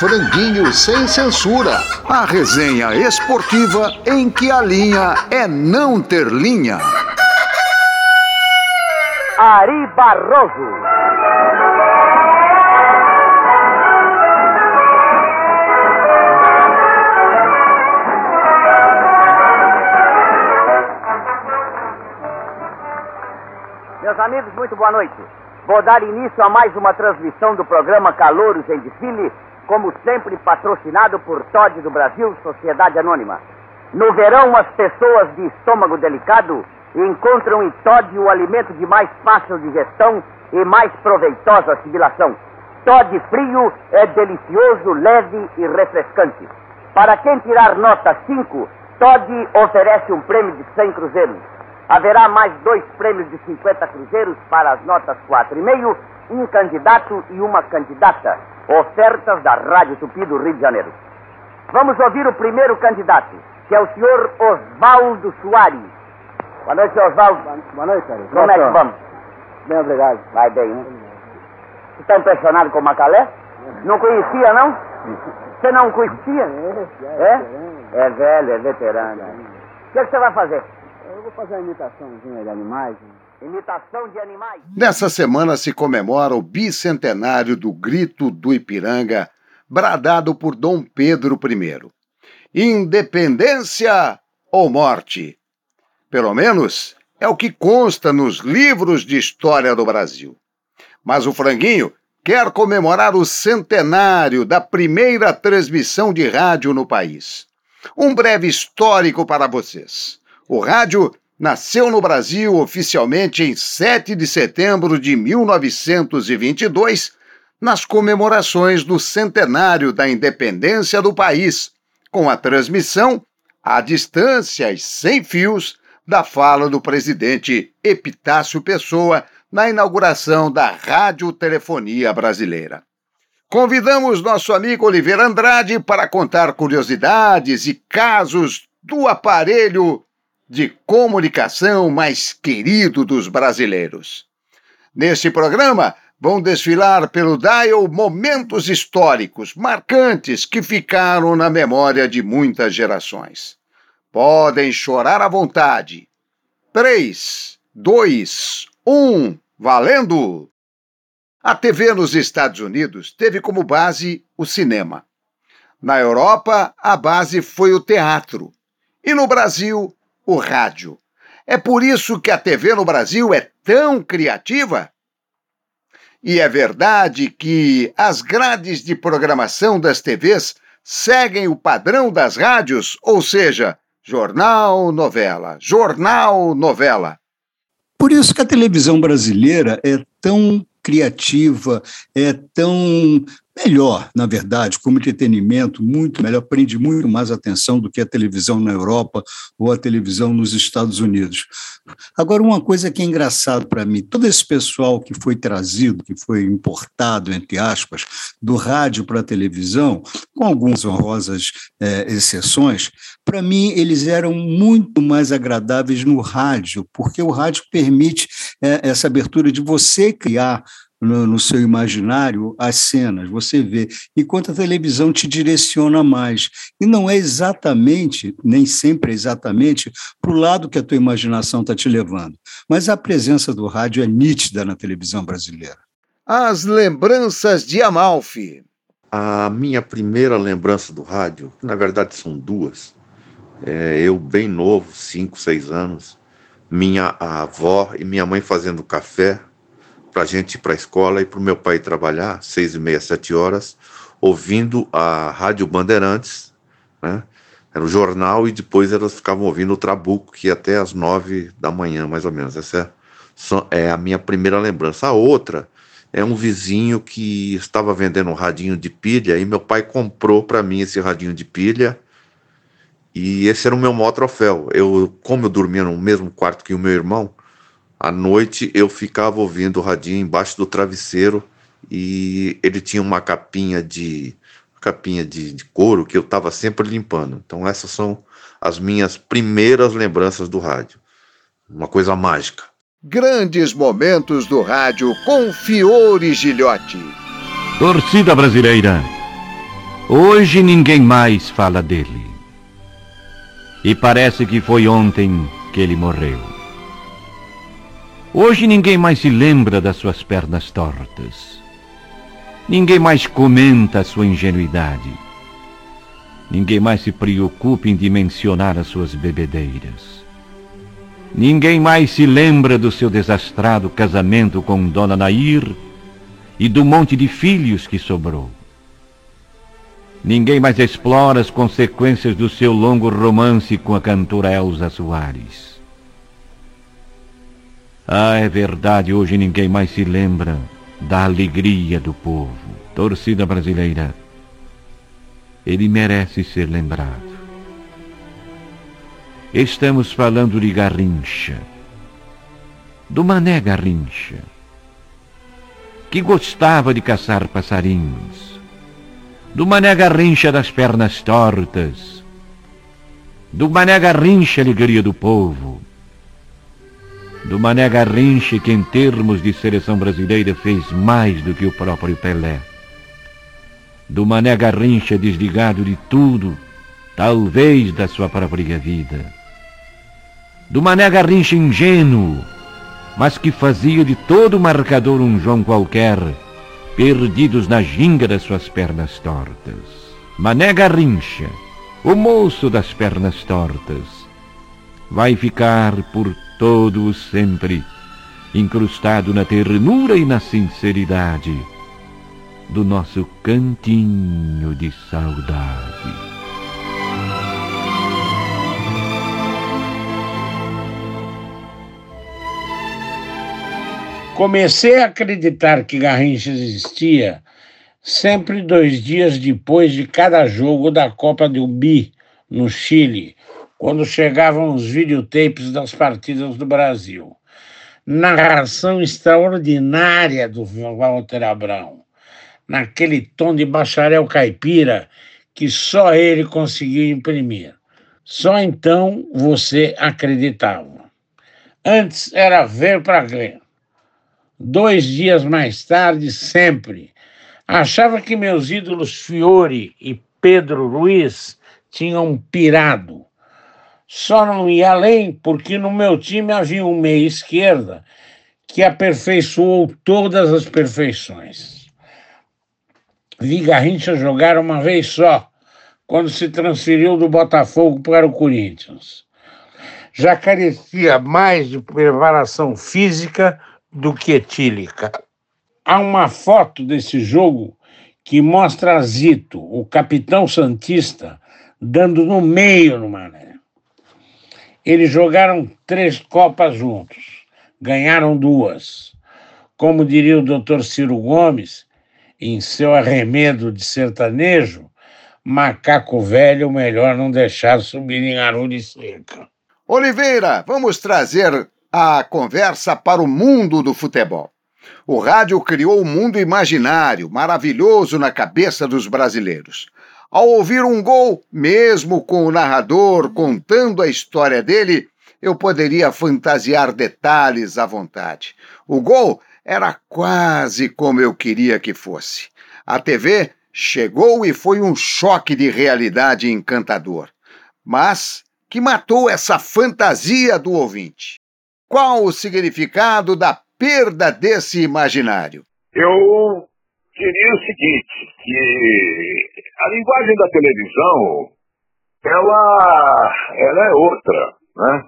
Franguinho sem censura. A resenha esportiva em que a linha é não ter linha. Ari Barroso. Meus amigos, muito boa noite. Vou dar início a mais uma transmissão do programa Calouros em Desfile, como sempre patrocinado por Todd do Brasil, Sociedade Anônima. No verão, as pessoas de estômago delicado encontram em Todd o alimento de mais fácil digestão e mais proveitosa assimilação. Todd frio é delicioso, leve e refrescante. Para quem tirar nota 5, Todd oferece um prêmio de 100 cruzeiros. Haverá mais dois prêmios de 50 cruzeiros para as notas 4,5, um candidato e uma candidata. Ofertas da Rádio Tupi do Rio de Janeiro. Vamos ouvir o primeiro candidato, que é o senhor Osvaldo Soares. Boa noite, senhor Osvaldo. Boa noite, cara. Como é que vamos? Bem, obrigado. Vai bem, né? Você está impressionado com o Macalé? Não conhecia, não? Você não conhecia? É? É velho, é veterano. O que, é que você vai fazer? Eu vou fazer uma imitaçãozinha de animais. Imitação de animais. Nessa semana se comemora o bicentenário do Grito do Ipiranga, bradado por Dom Pedro I. Independência ou morte? Pelo menos é o que consta nos livros de história do Brasil. Mas o Franguinho quer comemorar o centenário da primeira transmissão de rádio no país. Um breve histórico para vocês. O rádio nasceu no Brasil oficialmente em 7 de setembro de 1922, nas comemorações do centenário da independência do país, com a transmissão à distância e sem fios da fala do presidente Epitácio Pessoa na inauguração da radiotelefonia brasileira. Convidamos nosso amigo Oliveira Andrade para contar curiosidades e casos do aparelho de comunicação mais querido dos brasileiros. Neste programa, vão desfilar pelo Dial momentos históricos marcantes que ficaram na memória de muitas gerações. Podem chorar à vontade. 3, 2, 1, valendo! A TV nos Estados Unidos teve como base o cinema. Na Europa, a base foi o teatro. E no Brasil, o rádio. É por isso que a TV no Brasil é tão criativa? E é verdade que as grades de programação das TVs seguem o padrão das rádios, ou seja, jornal, novela, jornal, novela. Por isso que a televisão brasileira é tão criativa, é tão melhor, na verdade, como entretenimento, muito melhor, prende muito mais atenção do que a televisão na Europa ou a televisão nos Estados Unidos. Agora, uma coisa que é engraçado para mim, todo esse pessoal que foi trazido, que foi importado, entre aspas, do rádio para a televisão, com algumas honrosas é, exceções, para mim eles eram muito mais agradáveis no rádio, porque o rádio permite é, essa abertura de você criar no, no, seu imaginário as cenas, você vê, enquanto a televisão te direciona mais. E não é exatamente, nem sempre é exatamente, para o lado que a tua imaginação está te levando. Mas a presença do rádio é nítida na televisão brasileira. As lembranças de Amalfi. A minha primeira lembrança do rádio, na verdade são duas. É, eu, bem novo, cinco, seis anos, minha avó e minha mãe fazendo café para a gente ir para a escola e para o meu pai trabalhar, seis e meia, sete horas, ouvindo a Rádio Bandeirantes, né? Era o jornal e depois elas ficavam ouvindo o Trabuco, que ia até às nove da manhã, mais ou menos. Essa é, é a minha primeira lembrança. A outra é um vizinho que estava vendendo um radinho de pilha e meu pai comprou para mim esse radinho de pilha e esse era o meu maior troféu. Eu, como eu dormia no mesmo quarto que o meu irmão, à noite eu ficava ouvindo o radinho embaixo do travesseiro e ele tinha uma capinha de capinha de, de couro que eu estava sempre limpando. Então essas são as minhas primeiras lembranças do rádio. Uma coisa mágica. Grandes momentos do rádio com Fiore Gilhote. Torcida brasileira. Hoje ninguém mais fala dele. E parece que foi ontem que ele morreu. Hoje ninguém mais se lembra das suas pernas tortas. Ninguém mais comenta a sua ingenuidade. Ninguém mais se preocupa em dimensionar as suas bebedeiras. Ninguém mais se lembra do seu desastrado casamento com Dona Nair e do monte de filhos que sobrou. Ninguém mais explora as consequências do seu longo romance com a cantora Elza Soares. Ah, é verdade, hoje ninguém mais se lembra da alegria do povo. Torcida brasileira, ele merece ser lembrado. Estamos falando de Garrincha, do Mané Garrincha, que gostava de caçar passarinhos do Mané Garrincha das pernas tortas, do Mané Garrincha alegria do povo, do Mané Garrincha que em termos de seleção brasileira fez mais do que o próprio Pelé, do Mané Garrincha desligado de tudo, talvez da sua própria vida, do Mané Garrincha ingênuo, mas que fazia de todo marcador um João qualquer, perdidos na ginga das suas pernas tortas. Mané Garrincha, o moço das pernas tortas, vai ficar por todo o sempre incrustado na ternura e na sinceridade do nosso cantinho de saudade. Comecei a acreditar que Garrincha existia sempre dois dias depois de cada jogo da Copa do Bi, no Chile, quando chegavam os videotapes das partidas do Brasil. Narração extraordinária do Walter Abrão, naquele tom de bacharel caipira que só ele conseguiu imprimir. Só então você acreditava. Antes era ver para ver. Dois dias mais tarde, sempre, achava que meus ídolos Fiore e Pedro Luiz tinham pirado. Só não ia além porque no meu time havia um meia esquerda que aperfeiçoou todas as perfeições. Vi Garrincha jogar uma vez só, quando se transferiu do Botafogo para o Corinthians. Já carecia mais de preparação física do que etílica. Há uma foto desse jogo que mostra Zito, o capitão Santista, dando no meio no Mané. Eles jogaram três Copas juntos, ganharam duas. Como diria o doutor Ciro Gomes, em seu arremedo de sertanejo, macaco velho melhor não deixar subir em arulho seca. Oliveira, vamos trazer a conversa para o mundo do futebol. O rádio criou um mundo imaginário, maravilhoso na cabeça dos brasileiros. Ao ouvir um gol, mesmo com o narrador contando a história dele, eu poderia fantasiar detalhes à vontade. O gol era quase como eu queria que fosse. A TV chegou e foi um choque de realidade encantador, mas que matou essa fantasia do ouvinte. Qual o significado da perda desse imaginário? Eu diria o seguinte, que a linguagem da televisão, ela, ela é outra, né?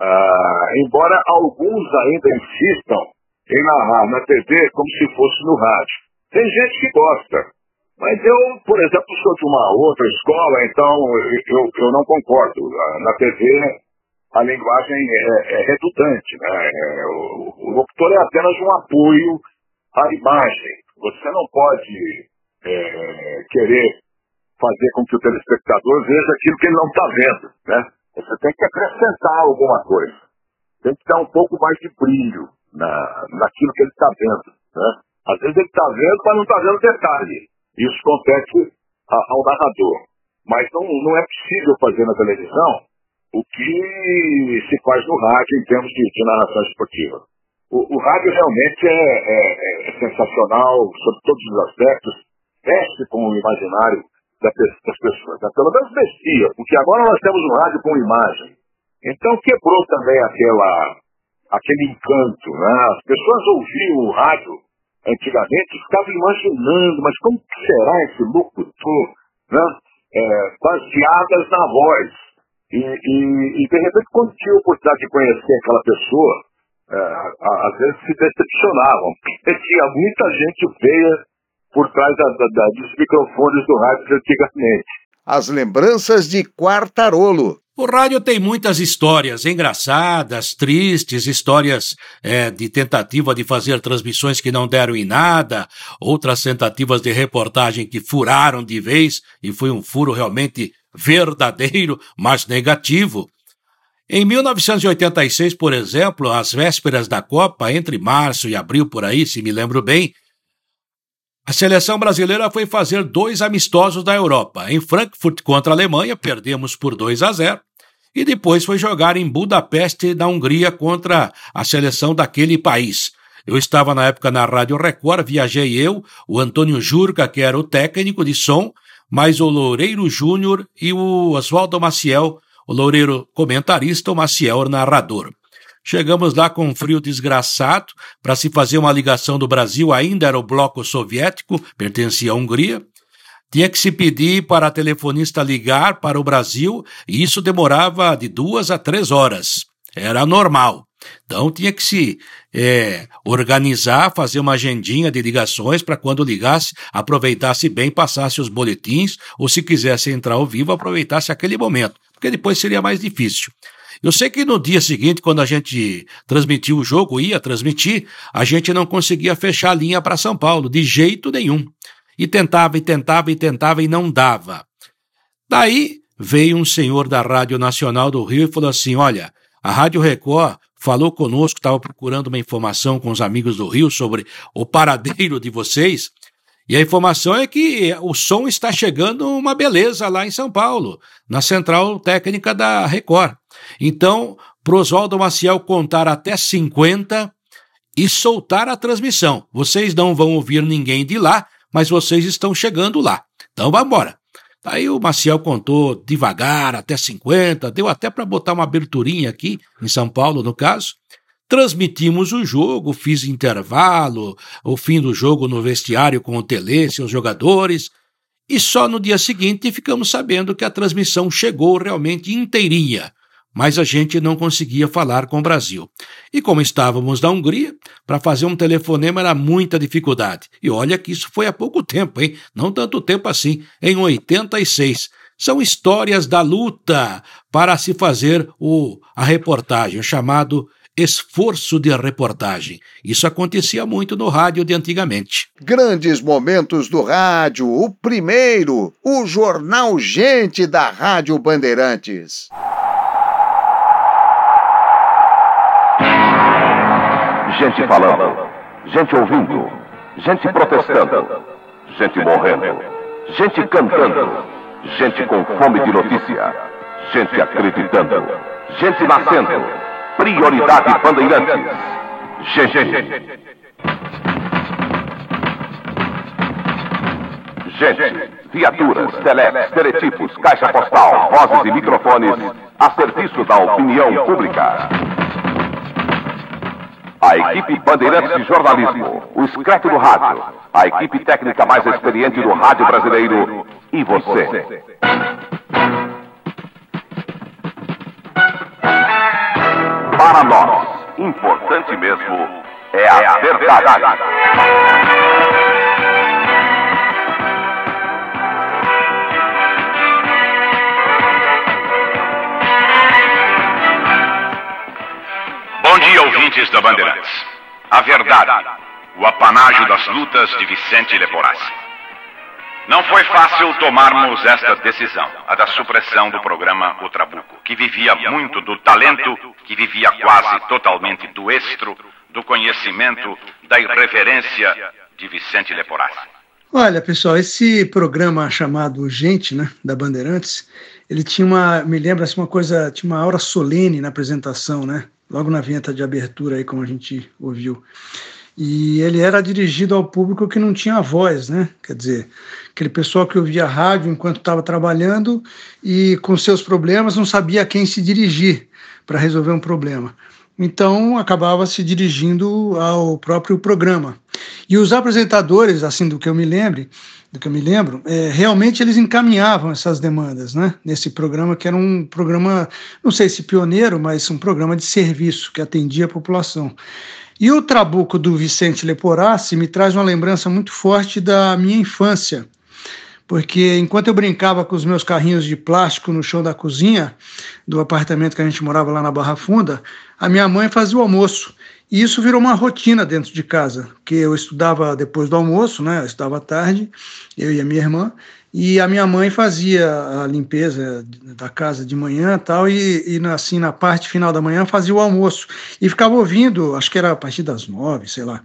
Ah, embora alguns ainda insistam em narrar na TV como se fosse no rádio. Tem gente que gosta, mas eu, por exemplo, sou de uma outra escola, então eu, eu não concordo. Na TV a linguagem é, é redundante. Né? É, o, o, locutor é apenas um apoio à imagem. Você não pode é, querer fazer com que o telespectador veja aquilo que ele não está vendo. Né? Você tem que acrescentar alguma coisa. Tem que dar um pouco mais de brilho na, naquilo que ele está vendo. Né? Às vezes ele está vendo, mas não está vendo detalhe. Isso compete ao narrador. Mas não, não é possível fazer na televisão o que se faz no rádio em termos de, de narração esportiva. O, o rádio realmente é, é, é, sensacional sobre todos os aspectos, mexe com o imaginário das pessoas. Né? Pelo menos mexia, porque agora nós temos um rádio com imagem. Então quebrou também aquela, aquele encanto. Né? As pessoas ouviam o rádio antigamente ficavam imaginando, mas como será esse locutor? Né? É, baseadas na voz. E, e, e, de repente, quando tinha a oportunidade de conhecer aquela pessoa, é, às vezes se decepcionavam. Porque tinha muita gente feia por trás da, da, da, dos microfones do rádio antigamente. As lembranças de Quartarolo. O rádio tem muitas histórias engraçadas, tristes, histórias é, de tentativa de fazer transmissões que não deram em nada, outras tentativas de reportagem que furaram de vez, e foi um furo realmente verdadeiro, mas negativo. Em 1986, por exemplo, às vésperas da Copa, entre março e abril por aí, se me lembro bem, a seleção brasileira foi fazer dois amistosos da Europa. Em Frankfurt contra a Alemanha, perdemos por 2 a 0. E depois foi jogar em Budapeste, na Hungria, contra a seleção daquele país. Eu estava na época na Rádio Record, viajei eu, o Antônio Jurca, que era o técnico de som, mais o Loureiro Júnior e o Oswaldo Maciel, o Loureiro comentarista, o Maciel narrador. Chegamos lá com um frio desgraçado para se fazer uma ligação do Brasil, ainda era o bloco soviético, pertencia à Hungria. Tinha que se pedir para a telefonista ligar para o Brasil e isso demorava de duas a três horas. Era normal. Então tinha que se é, organizar, fazer uma agendinha de ligações para quando ligasse, aproveitasse bem, passasse os boletins, ou se quisesse entrar ao vivo, aproveitasse aquele momento, porque depois seria mais difícil. Eu sei que no dia seguinte, quando a gente transmitiu o jogo, ia transmitir, a gente não conseguia fechar a linha para São Paulo, de jeito nenhum. E tentava, e tentava, e tentava, e não dava. Daí veio um senhor da Rádio Nacional do Rio e falou assim: Olha, a Rádio Record falou conosco, estava procurando uma informação com os amigos do Rio sobre o paradeiro de vocês. E a informação é que o som está chegando uma beleza lá em São Paulo, na central técnica da Record. Então, pro Oswaldo Maciel contar até 50 e soltar a transmissão. Vocês não vão ouvir ninguém de lá, mas vocês estão chegando lá. Então, vamos embora. Aí o Maciel contou devagar, até 50, deu até para botar uma aberturinha aqui, em São Paulo, no caso. Transmitimos o jogo, fiz intervalo, o fim do jogo no vestiário com o Tele, seus jogadores, e só no dia seguinte ficamos sabendo que a transmissão chegou realmente inteirinha mas a gente não conseguia falar com o Brasil. E como estávamos na Hungria, para fazer um telefonema era muita dificuldade. E olha que isso foi há pouco tempo, hein? Não tanto tempo assim, em 86. São histórias da luta para se fazer o, a reportagem, o chamado esforço de reportagem. Isso acontecia muito no rádio de antigamente. Grandes momentos do rádio. O primeiro, o Jornal Gente da Rádio Bandeirantes. Gente falando, gente ouvindo, gente protestando, gente morrendo, gente cantando, gente com fome de notícia, gente acreditando, gente nascendo. Prioridade Bandeirantes. Gente. Gente, viaturas, telex, teletipos, caixa postal, vozes e microfones a serviço da opinião pública. A equipe Bandeirantes de Jornalismo, o Escreto do Rádio, a equipe técnica mais experiente do rádio brasileiro e você. Para nós, importante mesmo é a verdade. Dia, ouvintes da Bandeirantes. A verdade, o apanágio das lutas de Vicente Leporassi. Não foi fácil tomarmos esta decisão, a da supressão do programa O Trabuco, que vivia muito do talento, que vivia quase totalmente do estro, do conhecimento, da irreverência de Vicente Leporassi. Olha, pessoal, esse programa chamado Gente, né, da Bandeirantes, ele tinha uma, me lembra assim, uma coisa, tinha uma aura solene na apresentação, né? Logo na vinheta de abertura aí, como a gente ouviu. E ele era dirigido ao público que não tinha voz, né? Quer dizer, aquele pessoal que ouvia rádio enquanto estava trabalhando e com seus problemas não sabia a quem se dirigir para resolver um problema. Então acabava se dirigindo ao próprio programa. E os apresentadores, assim do que eu me lembre, do que eu me lembro, é, realmente eles encaminhavam essas demandas, né? Nesse programa que era um programa, não sei se pioneiro, mas um programa de serviço que atendia a população. E o Trabuco do Vicente Leporassi me traz uma lembrança muito forte da minha infância, porque enquanto eu brincava com os meus carrinhos de plástico no chão da cozinha do apartamento que a gente morava lá na Barra Funda, a minha mãe fazia o almoço. E isso virou uma rotina dentro de casa, que eu estudava depois do almoço, né? Eu estudava à tarde, eu e a minha irmã, e a minha mãe fazia a limpeza da casa de manhã tal, e, e assim, na parte final da manhã fazia o almoço. E ficava ouvindo, acho que era a partir das nove, sei lá,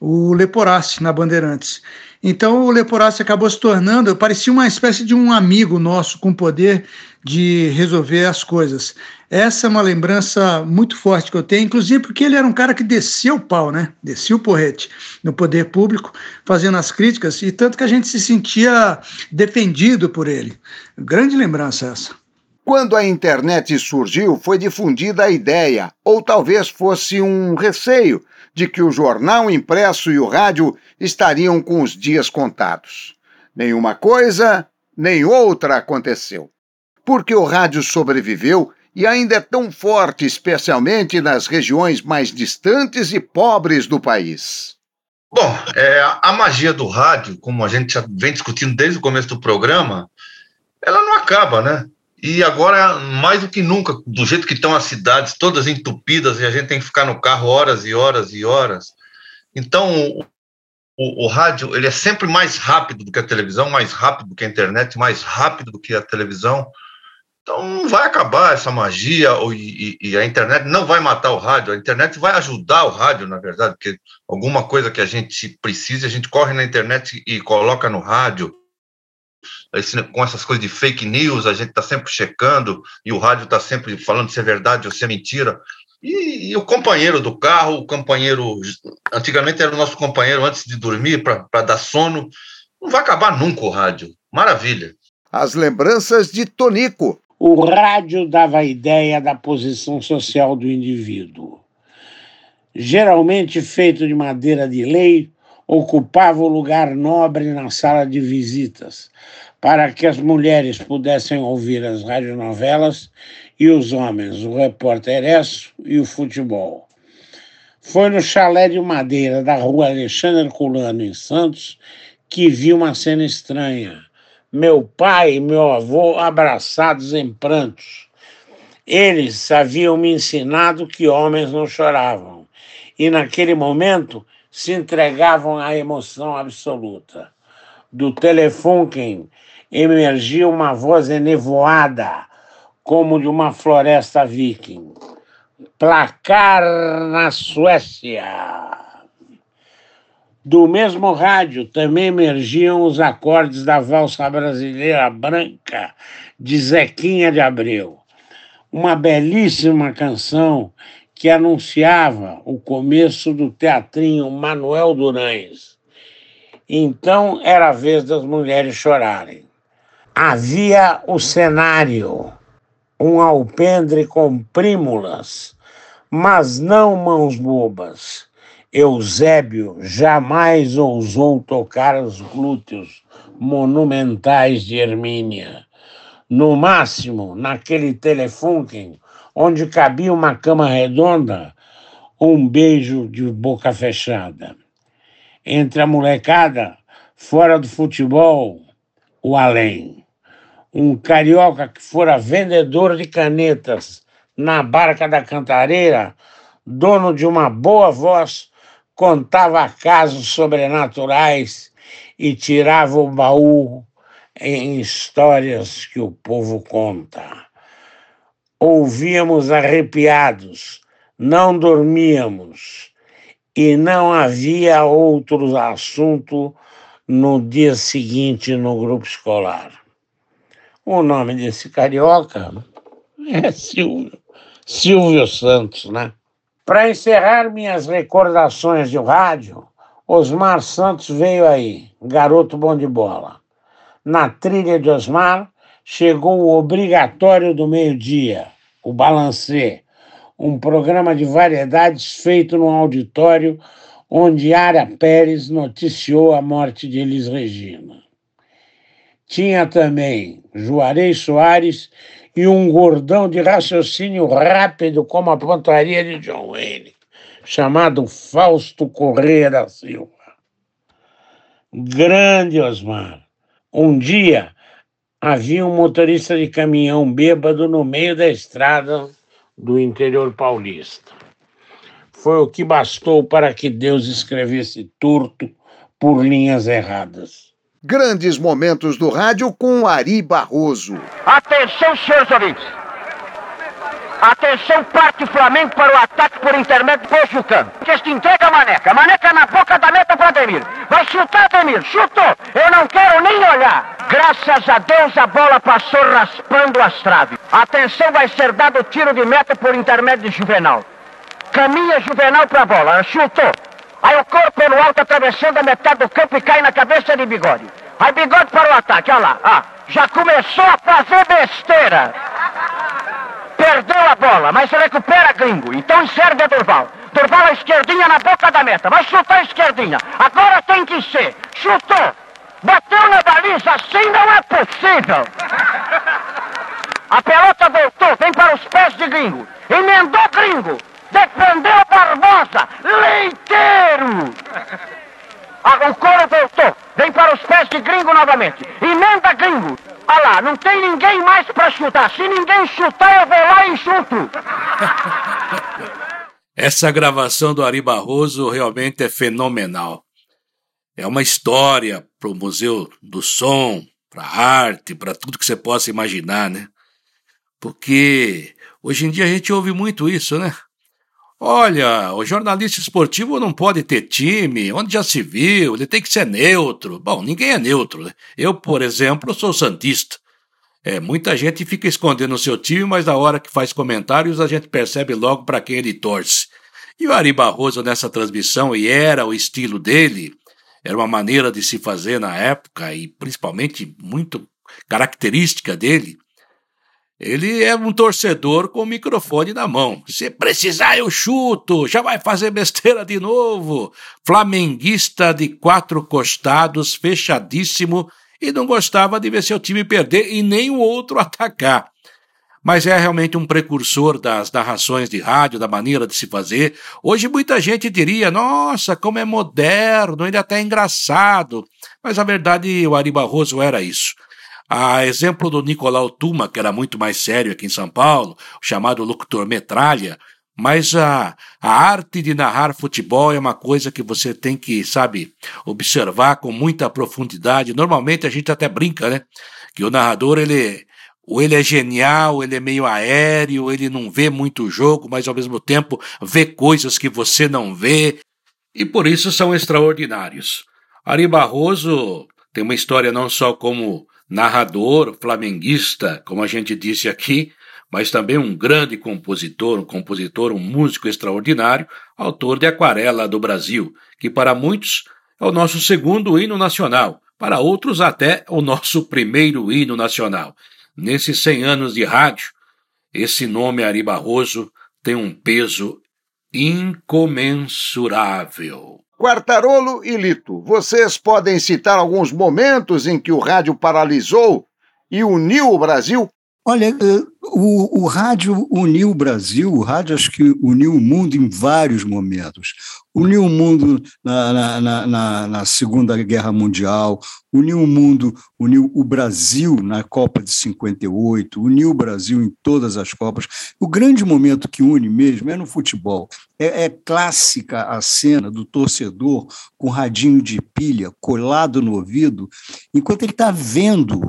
o Leporace na Bandeirantes. Então o Leporace acabou se tornando, parecia uma espécie de um amigo nosso com poder de resolver as coisas. Essa é uma lembrança muito forte que eu tenho, inclusive porque ele era um cara que descia o pau, né? Descia o porrete no poder público, fazendo as críticas, e tanto que a gente se sentia defendido por ele. Grande lembrança essa. Quando a internet surgiu, foi difundida a ideia, ou talvez fosse um receio, de que o jornal impresso e o rádio estariam com os dias contados. Nenhuma coisa, nem outra aconteceu. Porque o rádio sobreviveu e ainda é tão forte, especialmente nas regiões mais distantes e pobres do país? Bom, é, a magia do rádio, como a gente já vem discutindo desde o começo do programa, ela não acaba, né? E agora, mais do que nunca, do jeito que estão as cidades todas entupidas e a gente tem que ficar no carro horas e horas e horas. Então, o, o, o rádio ele é sempre mais rápido do que a televisão, mais rápido do que a internet, mais rápido do que a televisão. Então não vai acabar essa magia e, e, a internet não vai matar o rádio, a internet vai ajudar o rádio, na verdade, porque alguma coisa que a gente precisa, a gente corre na internet e coloca no rádio. Esse, com essas coisas de fake news, a gente está sempre checando e o rádio está sempre falando se é verdade ou se é mentira. E, e, o companheiro do carro, o companheiro. Antigamente era o nosso companheiro antes de dormir para dar sono. Não vai acabar nunca o rádio. Maravilha. As lembranças de Tonico, o rádio dava a ideia da posição social do indivíduo. Geralmente feito de madeira de lei, ocupava o lugar nobre na sala de visitas, para que as mulheres pudessem ouvir as radionovelas e os homens o repórter Esso e o futebol. Foi no chalé de madeira da rua Alexandre Herculano, em Santos, que vi uma cena estranha meu pai e meu avô abraçados em prantos. Eles haviam me ensinado que homens não choravam e, naquele momento, se entregavam à emoção absoluta. Do telefone emergia uma voz enevoada, como de uma floresta viking. Placar na Suécia. Do mesmo rádio também emergiam os acordes da valsa brasileira branca de Zequinha de Abreu, uma belíssima canção que anunciava o começo do teatrinho Manuel Durães. Então era a vez das mulheres chorarem. Havia o cenário, um alpendre com prímulas, mas não mãos bobas Eusébio jamais ousou tocar os glúteos monumentais de Hermínia. No máximo, naquele telefone onde cabia uma cama redonda, um beijo de boca fechada. Entre a molecada, fora do futebol, o além. Um carioca que fora vendedor de canetas na barca da cantareira, dono de uma boa voz contava casos sobrenaturais e tirava o baú em histórias que o povo conta. Ouvíamos arrepiados, não dormíamos e não havia outro assunto no dia seguinte no grupo escolar. O nome desse carioca é Silvio, Silvio Santos, né? Para encerrar minhas recordações de rádio, Osmar Santos veio aí, garoto bom de bola. Na trilha de Osmar, chegou o obrigatório do meio-dia, o Balancê, um programa de variedades feito no auditório onde Ara Pérez noticiou a morte de Elis Regina. Tinha também Juarez Soares e um gordão de raciocínio rápido como a pontaria de John Wayne, chamado Fausto Correia da Silva. Grande Osmar. Um dia havia um motorista de caminhão bêbado no meio da estrada do interior paulista. Foi o que bastou para que Deus escrevesse turto por linhas erradas. Grandes momentos do rádio com Ari Barroso. Atenção, senhores ouvintes. Atenção, parte Flamengo para o ataque por intermédio do. Que este entrega a Maneca. Maneca na boca da meta para Ademir. Vai chutar, Ademir. Chutou. Eu não quero nem olhar. Graças a Deus a bola passou raspando as traves. Atenção, vai ser dado tiro de meta por intermédio de Juvenal. Caminha Juvenal para a bola. Chutou. Aí o corpo pelo alto atravessando a metade do campo e cai na cabeça de bigode. Aí bigode para o ataque, olha lá. Ah, já começou a fazer besteira. Perdeu a bola, mas recupera gringo. Então serve a Durval. Durval a esquerdinha na boca da meta. Vai chutar a esquerdinha. Agora tem que ser. Chutou. Bateu na baliza. Assim não é possível. A pelota voltou. Vem para os pés de gringo. Emendou gringo. Defendeu Barbosa! Leiteiro! Ah, o coro voltou. Vem para os pés de gringo novamente. Emenda gringo. Ah lá, não tem ninguém mais para chutar. Se ninguém chutar, eu vou lá e chuto. Essa gravação do Ari Barroso realmente é fenomenal. É uma história para o Museu do Som, para a arte, para tudo que você possa imaginar, né? Porque hoje em dia a gente ouve muito isso, né? Olha, o jornalista esportivo não pode ter time, onde já se viu, ele tem que ser neutro. Bom, ninguém é neutro. Né? Eu, por exemplo, sou santista. É, muita gente fica escondendo o seu time, mas na hora que faz comentários a gente percebe logo para quem ele torce. E o Ari Barroso nessa transmissão, e era o estilo dele, era uma maneira de se fazer na época, e principalmente muito característica dele, ele é um torcedor com o microfone na mão. Se precisar, eu chuto. Já vai fazer besteira de novo. Flamenguista de quatro costados, fechadíssimo, e não gostava de ver seu time perder e nem o outro atacar. Mas é realmente um precursor das narrações de rádio, da maneira de se fazer. Hoje muita gente diria: nossa, como é moderno, ele é até engraçado. Mas a verdade, o Ari Barroso era isso. A exemplo do Nicolau Tuma, que era muito mais sério aqui em São Paulo, chamado locutor metralha, mas a, a arte de narrar futebol é uma coisa que você tem que, sabe, observar com muita profundidade. Normalmente a gente até brinca, né? Que o narrador, ele, ou ele é genial, ele é meio aéreo, ele não vê muito o jogo, mas ao mesmo tempo vê coisas que você não vê, e por isso são extraordinários. Ari Barroso tem uma história não só como narrador flamenguista, como a gente disse aqui, mas também um grande compositor, um compositor, um músico extraordinário, autor de Aquarela do Brasil, que para muitos é o nosso segundo hino nacional, para outros até o nosso primeiro hino nacional. Nesses 100 anos de rádio, esse nome Ari Barroso tem um peso incomensurável. Quartarolo e Lito, vocês podem citar alguns momentos em que o rádio paralisou e uniu o Brasil? Olha, eh, o, o, rádio uniu o Brasil, o rádio acho que uniu o mundo em vários momentos. Uniu o mundo na, na, na, na, Segunda Guerra Mundial, uniu o mundo, uniu o Brasil na Copa de 58, uniu o Brasil em todas as Copas. O grande momento que une mesmo é no futebol. É, é clássica a cena do torcedor com radinho de pilha colado no ouvido, enquanto ele está vendo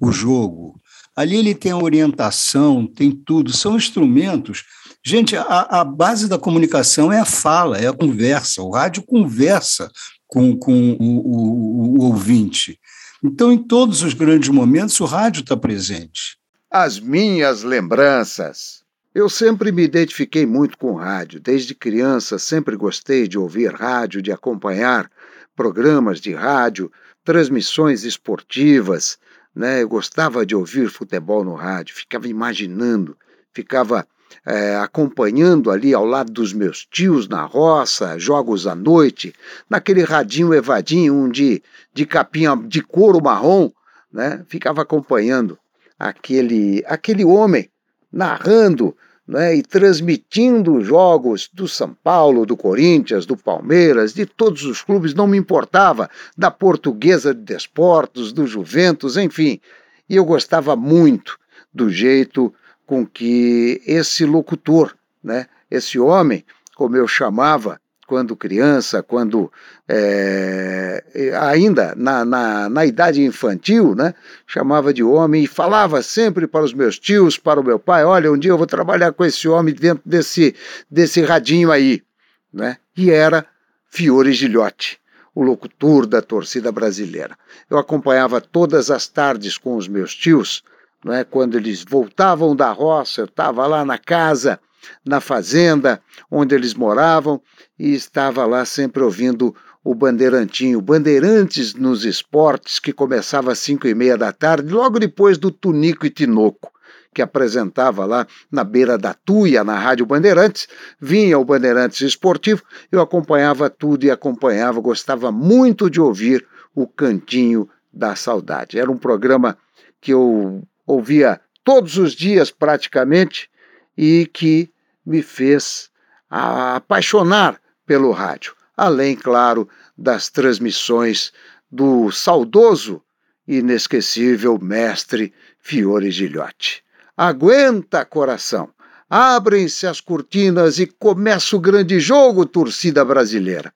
o jogo Ali ele tem a orientação, tem tudo, são instrumentos. Gente, a, a base da comunicação é a fala, é a conversa. O rádio conversa com, com o, o, o ouvinte. Então, em todos os grandes momentos, o rádio está presente. As minhas lembranças. Eu sempre me identifiquei muito com rádio. Desde criança, sempre gostei de ouvir rádio, de acompanhar programas de rádio, transmissões esportivas. Né? Eu gostava de ouvir futebol no rádio, ficava imaginando, ficava é, acompanhando ali ao lado dos meus tios na roça, jogos à noite, naquele radinho evadinho, um de, de capinha de couro marrom, né? ficava acompanhando aquele, aquele homem narrando né, e transmitindo jogos do São Paulo, do Corinthians, do Palmeiras, de todos os clubes, não me importava, da Portuguesa de Desportos, do Juventus, enfim. E eu gostava muito do jeito com que esse locutor, né, esse homem, como eu chamava quando criança, quando é, ainda na, na, na, idade infantil, né, chamava de homem e falava sempre para os meus tios, para o meu pai, olha, um dia eu vou trabalhar com esse homem dentro desse, desse radinho aí. Né? E era Fiore Gilhote, o locutor da torcida brasileira. Eu acompanhava todas as tardes com os meus tios, né, quando eles voltavam da roça, eu estava lá na casa, na fazenda onde eles moravam, e estava lá sempre ouvindo o Bandeirantinho, Bandeirantes nos esportes, que começava às cinco e meia da tarde, logo depois do Tunico e Tinoco, que apresentava lá na beira da Tuia, na Rádio Bandeirantes, vinha o Bandeirantes Esportivo, eu acompanhava tudo e acompanhava, gostava muito de ouvir o Cantinho da Saudade. Era um programa que eu ouvia todos os dias praticamente e que me fez apaixonar pelo rádio, além, claro, das transmissões do saudoso e inesquecível mestre Fiore Gilhote. Aguenta, coração! Abrem-se as cortinas e começa o grande jogo, torcida brasileira.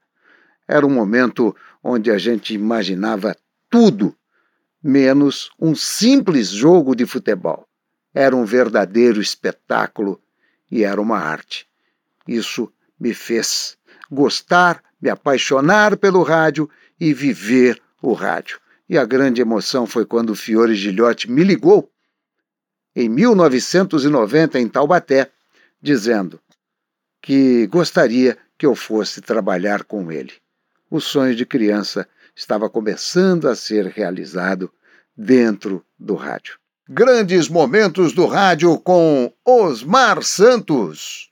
Era um momento onde a gente imaginava tudo, menos um simples jogo de futebol. Era um verdadeiro espetáculo e era uma arte. Isso me fez gostar, me apaixonar pelo rádio e viver o rádio. E a grande emoção foi quando o Fiore Gilhote me ligou em 1990 em Taubaté, dizendo que gostaria que eu fosse trabalhar com ele. O sonho de criança estava começando a ser realizado dentro do rádio. Grandes momentos do rádio com Osmar Santos.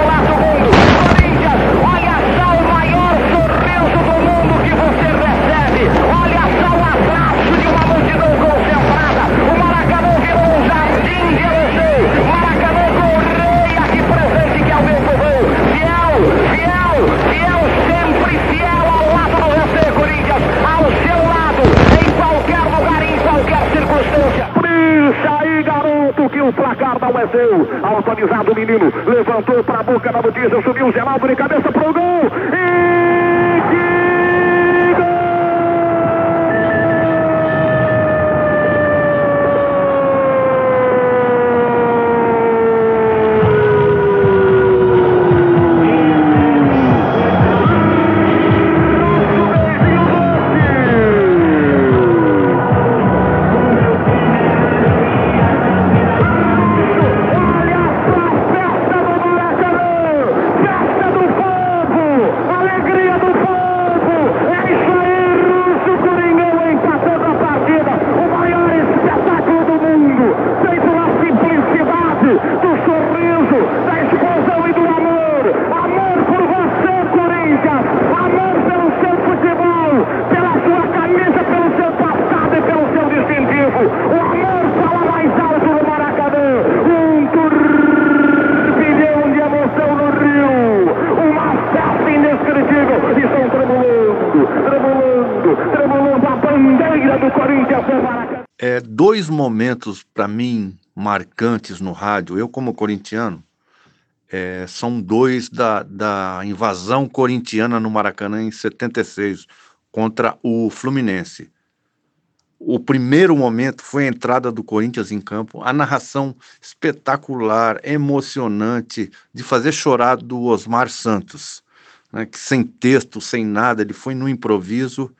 placar não é seu. Autorizado o menino, levantou para a boca da notícia, subiu o Geraldo de cabeça pro gol. Momentos para mim marcantes no rádio, eu como corintiano, é, são dois da, da invasão corintiana no Maracanã em 76 contra o Fluminense. o primeiro momento foi a entrada do Corinthians em campo, a narração espetacular, emocionante, de fazer chorar do Osmar Santos, né, que sem texto, sem nada, ele foi no improviso.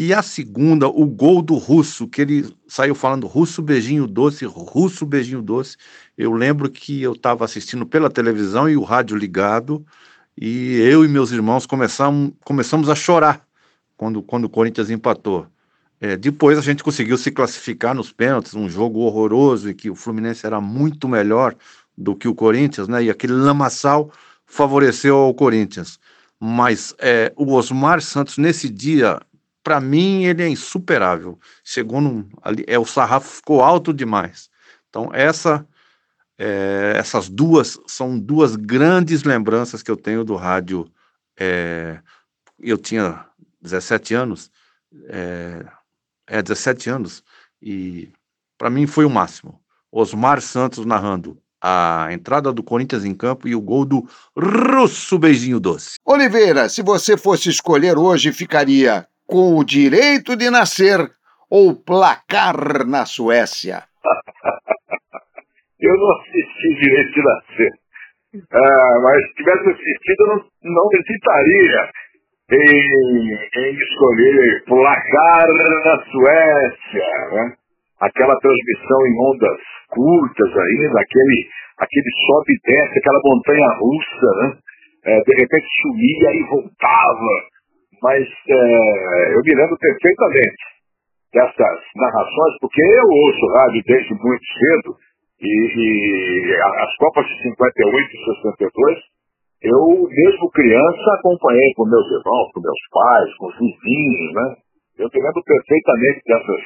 E a segunda, o gol do Russo, que ele saiu falando Russo beijinho doce, Russo beijinho doce. Eu lembro que eu estava assistindo pela televisão e o rádio ligado, e eu e meus irmãos começamos, começamos a chorar quando, quando o Corinthians empatou. É, depois a gente conseguiu se classificar nos pênaltis, um jogo horroroso em que o Fluminense era muito melhor do que o Corinthians, né? E aquele lamaçal favoreceu ao Corinthians. Mas é, o Osmar Santos, nesse dia, para mim, ele é insuperável. Num, ali, é, o sarrafo ficou alto demais. Então, essa, é, essas duas são duas grandes lembranças que eu tenho do rádio. É, eu tinha 17 anos. É, é 17 anos, e para mim foi o máximo. Osmar Santos narrando a entrada do Corinthians em campo e o gol do Russo Beijinho Doce. Oliveira, se você fosse escolher hoje, ficaria com o direito de nascer ou placar na Suécia? eu não assisti direito de nascer. Ah, mas se tivesse assistido, eu não, não hesitaria em, em escolher placar na Suécia, né? aquela transmissão em ondas curtas ainda, aquele, aquele sobe e desce, aquela montanha russa, né? É, de repente sumia e voltava. Mas é, eu me lembro perfeitamente dessas narrações, porque eu ouço rádio desde muito cedo, e, e as Copas de 58 e 62 eu, mesmo criança, acompanhei com meus irmãos, com meus pais, com os vizinhos, né? Eu me lembro perfeitamente dessas,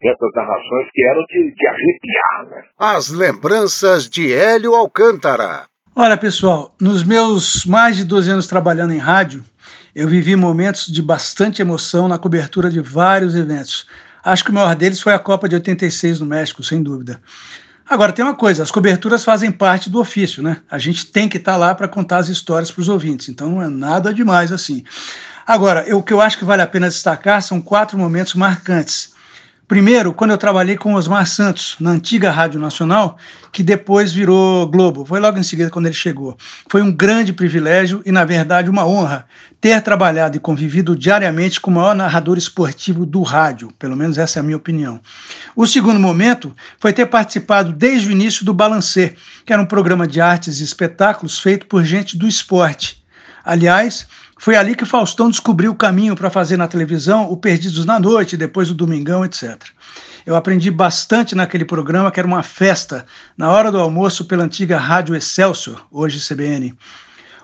dessas narrações que eram de, de arrepiar, né? As lembranças de Hélio Alcântara. Olha, pessoal, nos meus mais de 12 anos trabalhando em rádio, eu vivi momentos de bastante emoção na cobertura de vários eventos. Acho que o maior deles foi a Copa de 86 no México, sem dúvida. Agora, tem uma coisa: as coberturas fazem parte do ofício, né? A gente tem que estar tá lá para contar as histórias para os ouvintes, então não é nada demais assim. Agora, eu, o que eu acho que vale a pena destacar são quatro momentos marcantes. Primeiro, quando eu trabalhei com Osmar Santos, na antiga Rádio Nacional, que depois virou Globo. Foi logo em seguida quando ele chegou. Foi um grande privilégio e, na verdade, uma honra ter trabalhado e convivido diariamente com o maior narrador esportivo do rádio. Pelo menos essa é a minha opinião. O segundo momento foi ter participado desde o início do Balancê, que era um programa de artes e espetáculos feito por gente do esporte. Aliás, foi ali que Faustão descobriu o caminho para fazer na televisão o Perdidos na Noite, depois o Domingão, etc. Eu aprendi bastante naquele programa, que era uma festa, na hora do almoço, pela antiga Rádio Excelsior, hoje CBN.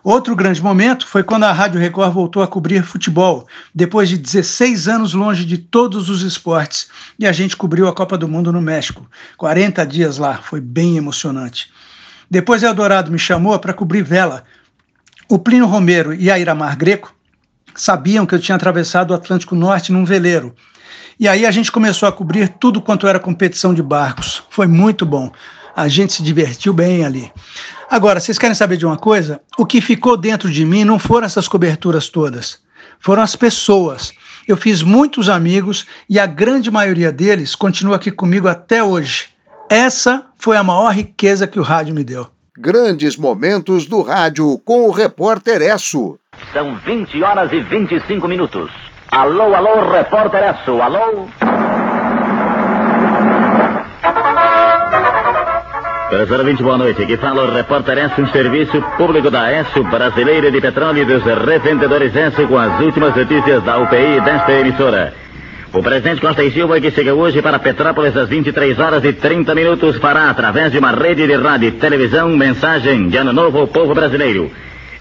Outro grande momento foi quando a Rádio Record voltou a cobrir futebol, depois de 16 anos longe de todos os esportes, e a gente cobriu a Copa do Mundo no México. 40 dias lá, foi bem emocionante. Depois Eldorado me chamou para cobrir vela, o Plínio Romero e a Iramar Greco sabiam que eu tinha atravessado o Atlântico Norte num veleiro. E aí a gente começou a cobrir tudo quanto era competição de barcos. Foi muito bom. A gente se divertiu bem ali. Agora, vocês querem saber de uma coisa? O que ficou dentro de mim não foram essas coberturas todas, foram as pessoas. Eu fiz muitos amigos e a grande maioria deles continua aqui comigo até hoje. Essa foi a maior riqueza que o rádio me deu. Grandes momentos do rádio com o repórter Esso. São 20 horas e 25 minutos. Alô, alô, repórter Esso, alô? Professor 20, boa noite. Aqui fala o repórter Esso, um serviço público da Esso Brasileira de Petróleo e dos Revendedores Esso com as últimas notícias da UPI desta emissora. O presidente Costa e Silva, que chega hoje para Petrópolis às 23 horas e 30 minutos, fará, através de uma rede de rádio e televisão, mensagem de ano novo ao povo brasileiro.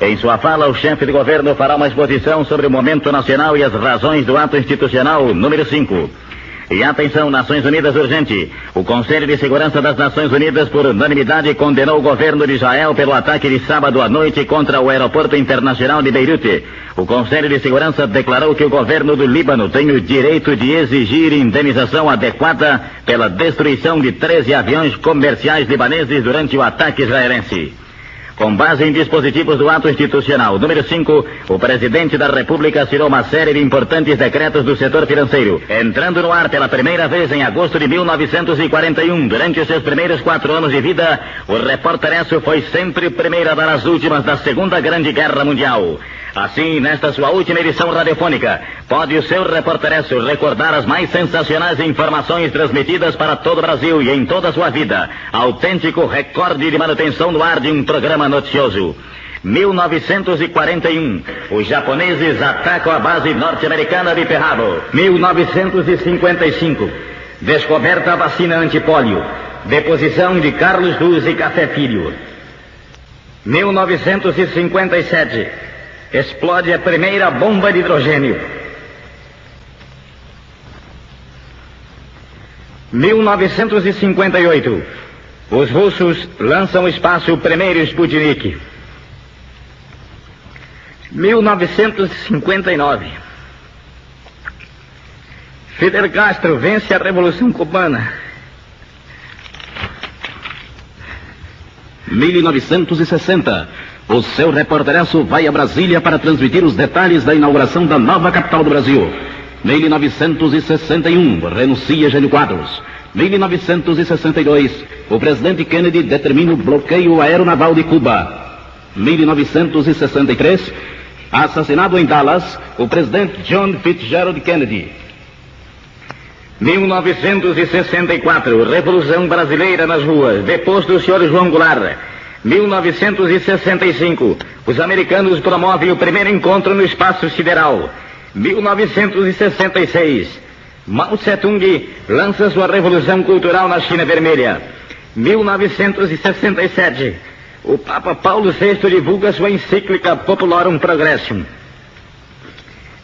Em sua fala, o chefe de governo fará uma exposição sobre o momento nacional e as razões do ato institucional número 5. E atenção, Nações Unidas urgente. O Conselho de Segurança das Nações Unidas, por unanimidade, condenou o governo de Israel pelo ataque de sábado à noite contra o aeroporto internacional de Beirute. O Conselho de Segurança declarou que o governo do Líbano tem o direito de exigir indenização adequada pela destruição de 13 aviões comerciais libaneses durante o ataque israelense. Com base em dispositivos do ato institucional número 5, o presidente da República assinou uma série de importantes decretos do setor financeiro, entrando no ar pela primeira vez em agosto de 1941. Durante os seus primeiros quatro anos de vida, o repórter foi sempre o primeiro a dar as últimas da Segunda Grande Guerra Mundial. Assim, nesta sua última edição radiofônica, pode o seu repórter Esso recordar as mais sensacionais informações transmitidas para todo o Brasil e em toda a sua vida. Autêntico recorde de manutenção no ar de um programa noticioso. 1941, os japoneses atacam a base norte-americana de Perrabo. 1955, descoberta a vacina antipólio. Deposição de Carlos Luz e Café Filho. 1957, explode a primeira bomba de hidrogênio. 1958, os russos lançam ao espaço o primeiro Sputnik. 1959. Fidel Castro vence a Revolução Cubana. 1960. O seu reporteraço vai a Brasília para transmitir os detalhes da inauguração da nova capital do Brasil. 1961, renuncia Gênio Quadros. 1962, o presidente Kennedy determina o bloqueio aeronaval de Cuba. 1963, assassinado em Dallas, o presidente John Fitzgerald Kennedy. 1964, Revolução Brasileira nas ruas, deposto do senhor João Goulart. 1965, os americanos promovem o primeiro encontro no espaço sideral. 1966, Mao Tse-tung lança sua revolução cultural na China Vermelha. 1967, o Papa Paulo VI divulga sua encíclica Popularum Progressum.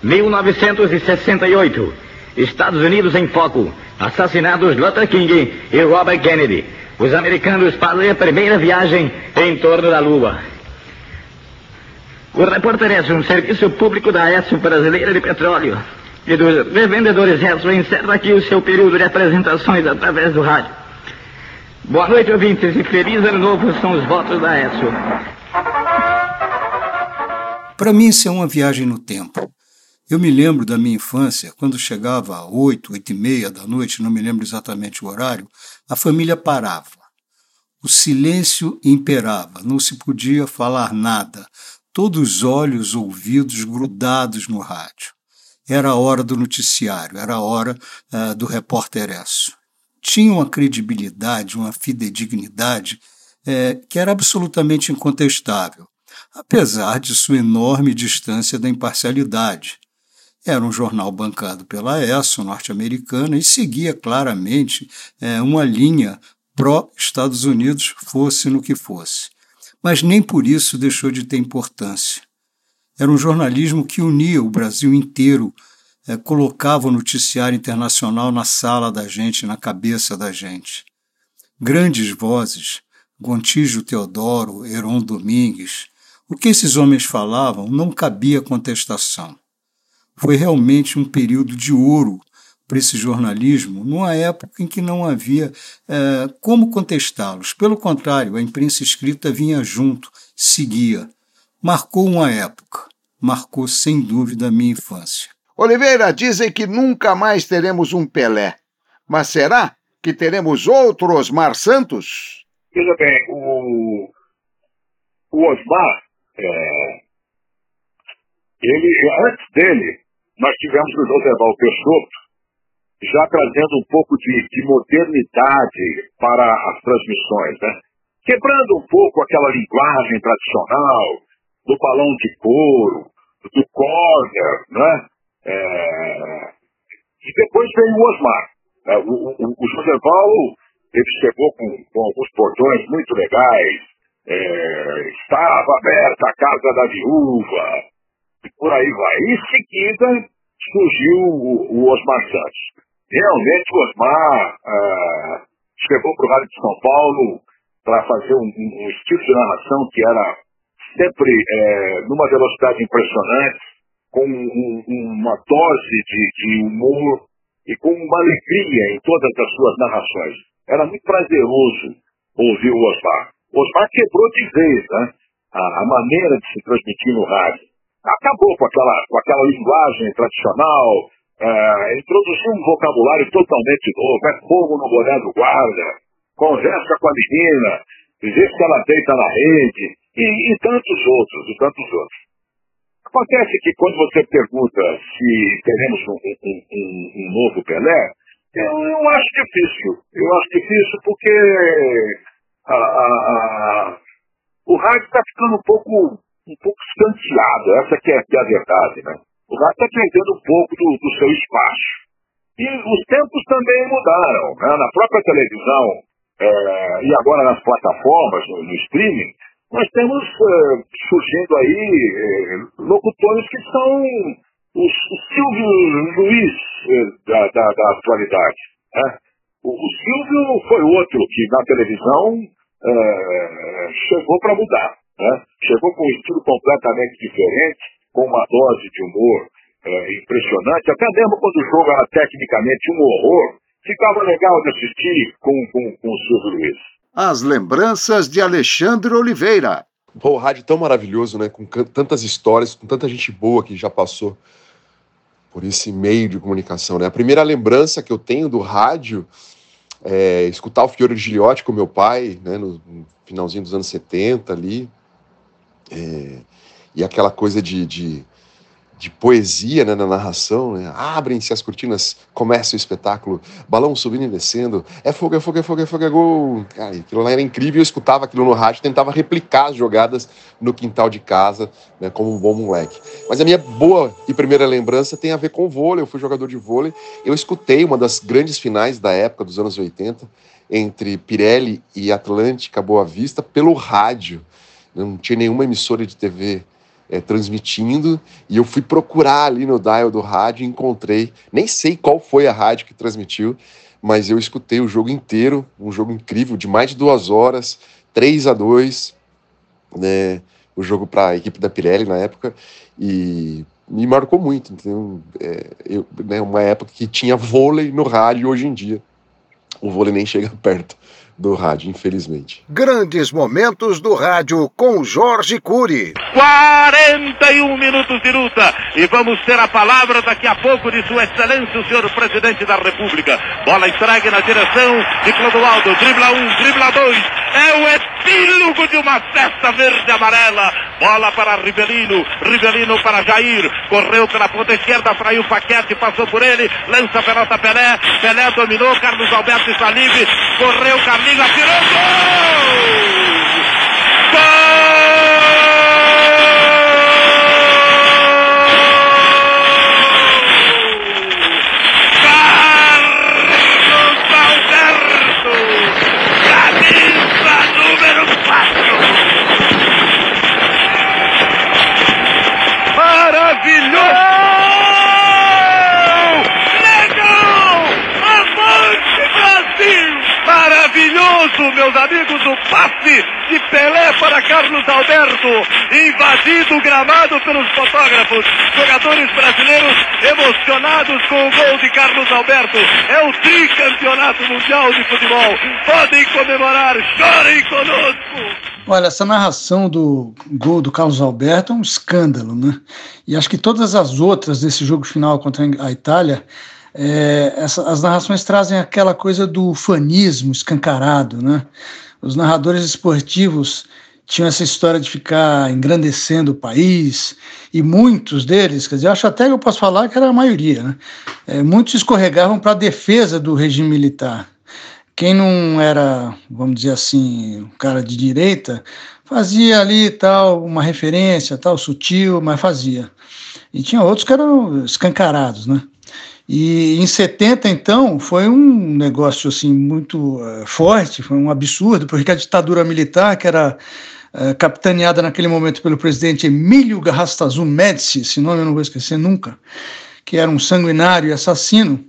1968, Estados Unidos em foco, assassinados Luther King e Robert Kennedy. Os americanos fazem a primeira viagem em torno da Lua. O repórter Edson, um serviço público da ESO Brasileira de Petróleo e dos revendedores Edson, encerra aqui o seu período de apresentações através do rádio. Boa noite, ouvintes, e feliz ano novo são os votos da ESO. Para mim, isso é uma viagem no tempo. Eu me lembro da minha infância, quando chegava a oito, oito e meia da noite, não me lembro exatamente o horário, a família parava. O silêncio imperava, não se podia falar nada, todos os olhos, ouvidos grudados no rádio. Era a hora do noticiário, era a hora uh, do repórter Esso. Tinha uma credibilidade, uma fidedignidade é, que era absolutamente incontestável, apesar de sua enorme distância da imparcialidade. Era um jornal bancado pela ESSO norte-americana e seguia claramente é, uma linha pró-Estados Unidos, fosse no que fosse mas nem por isso deixou de ter importância. Era um jornalismo que unia o Brasil inteiro, é, colocava o noticiário internacional na sala da gente, na cabeça da gente. Grandes vozes, Gontijo Teodoro, Heron Domingues, o que esses homens falavam não cabia contestação. Foi realmente um período de ouro para esse jornalismo numa época em que não havia é, como contestá-los. Pelo contrário, a imprensa escrita vinha junto, seguia. Marcou uma época, marcou sem dúvida a minha infância. Oliveira, dizem que nunca mais teremos um Pelé. Mas será que teremos outro Osmar Santos? Veja bem, o, o Osmar, é, ele, antes dele, nós tivemos o José Val Peixoto, já trazendo um pouco de, de modernidade para as transmissões, né? Quebrando um pouco aquela linguagem tradicional do balão de couro, do corner, né? É... E depois veio o Osmar. Né? O, o, o José Paulo, ele chegou com, com alguns portões muito legais, é... estava aberta a casa da viúva, e por aí vai. Em seguida, surgiu o, o Osmar Santos. Realmente o Osmar uh, chegou para o Rádio de São Paulo para fazer um, um, estilo de narração que era sempre é, numa velocidade impressionante, com um, uma dose de, de, humor e com uma alegria em todas as suas narrações. Era muito prazeroso ouvir o Osmar. O Osmar quebrou de vez, né? a, a maneira de se transmitir no rádio. Acabou com aquela, com aquela linguagem tradicional, é, introduziu um vocabulário totalmente novo, é fogo no boné do guarda, conversa com a menina, dizer que ela deita na rede, e, e tantos outros, e tantos outros. Acontece que quando você pergunta se teremos um, um, um, um novo Pelé, eu, eu, acho difícil. Eu acho difícil porque a, a, a, o rádio está ficando um pouco, um pouco escanteado. Essa que é, que é a verdade, né? O rádio está perdendo um pouco do, do, seu espaço. E os tempos também mudaram. Né? Na própria televisão é, e agora nas plataformas, no, no streaming, nós temos é, surgindo aí é, locutores que são o Silvio Luiz é, da, da, da, atualidade. Né? O, o, Silvio foi outro que na televisão é, chegou para mudar. Né? Chegou com um estilo completamente diferente com uma dose de humor é, impressionante, até mesmo quando o jogo era tecnicamente um horror, ficava legal de assistir com, com, com o Silvio Luiz. As lembranças de Alexandre Oliveira. Pô, o rádio tão maravilhoso, né? Com tantas histórias, com tanta gente boa que já passou por esse meio de comunicação, né? A primeira lembrança que eu tenho do rádio é escutar o Fiore Giliotti com meu pai, né? No finalzinho dos anos 70 ali. É, e aquela coisa de, de, de poesia né, na narração, né? abrem-se as cortinas, começa o espetáculo, balão subindo e descendo, é fogo, é fogo, é fogo, é fogo, é gol. Cara, aquilo lá era incrível, eu escutava aquilo no rádio, tentava replicar as jogadas no quintal de casa, né, como um bom moleque. Mas a minha boa e primeira lembrança tem a ver com vôlei, eu fui jogador de vôlei, eu escutei uma das grandes finais da época, dos anos 80, entre Pirelli e Atlântica Boa Vista, pelo rádio, não tinha nenhuma emissora de TV é, transmitindo e eu fui procurar ali no dial do rádio e encontrei, nem sei qual foi a rádio que transmitiu, mas eu escutei o jogo inteiro, um jogo incrível de mais de duas horas, 3 a 2 né, o jogo para a equipe da Pirelli na época e me marcou muito. Então, é, eu, né, uma época que tinha vôlei no rádio hoje em dia o vôlei nem chega perto do rádio, infelizmente. Grandes momentos do rádio com Jorge Cury. 41 minutos de luta e vamos ter a palavra daqui a pouco de Sua Excelência, o senhor presidente da República. Bola entregue na direção de Clodoaldo. Dribla um, dribla dois. É o epílogo de uma festa verde-amarela. Bola para Rivelino. Rivelino para Jair. Correu pela ponta esquerda, fraiu Paquete, passou por ele. Lança a pelota Pelé. Pelé dominou. Carlos Alberto está livre. Correu Carlos obligación. ¡Gol! ¡Gol! Meus amigos, o passe de Pelé para Carlos Alberto, invadido o gramado pelos fotógrafos. Jogadores brasileiros emocionados com o gol de Carlos Alberto. É o tricampeonato mundial de futebol. Podem comemorar, chorem conosco. Olha, essa narração do gol do Carlos Alberto é um escândalo, né? E acho que todas as outras desse jogo final contra a Itália é, essa, as narrações trazem aquela coisa do fanismo escancarado, né? Os narradores esportivos tinham essa história de ficar engrandecendo o país, e muitos deles, quer dizer, acho até que eu posso falar que era a maioria, né? É, muitos escorregavam para a defesa do regime militar. Quem não era, vamos dizer assim, um cara de direita, fazia ali tal, uma referência, tal, sutil, mas fazia. E tinha outros que eram escancarados, né? E em 70, então, foi um negócio assim muito uh, forte, foi um absurdo, porque a ditadura militar, que era uh, capitaneada naquele momento pelo presidente Emílio Garrastazu Médici, esse nome eu não vou esquecer nunca, que era um sanguinário e assassino.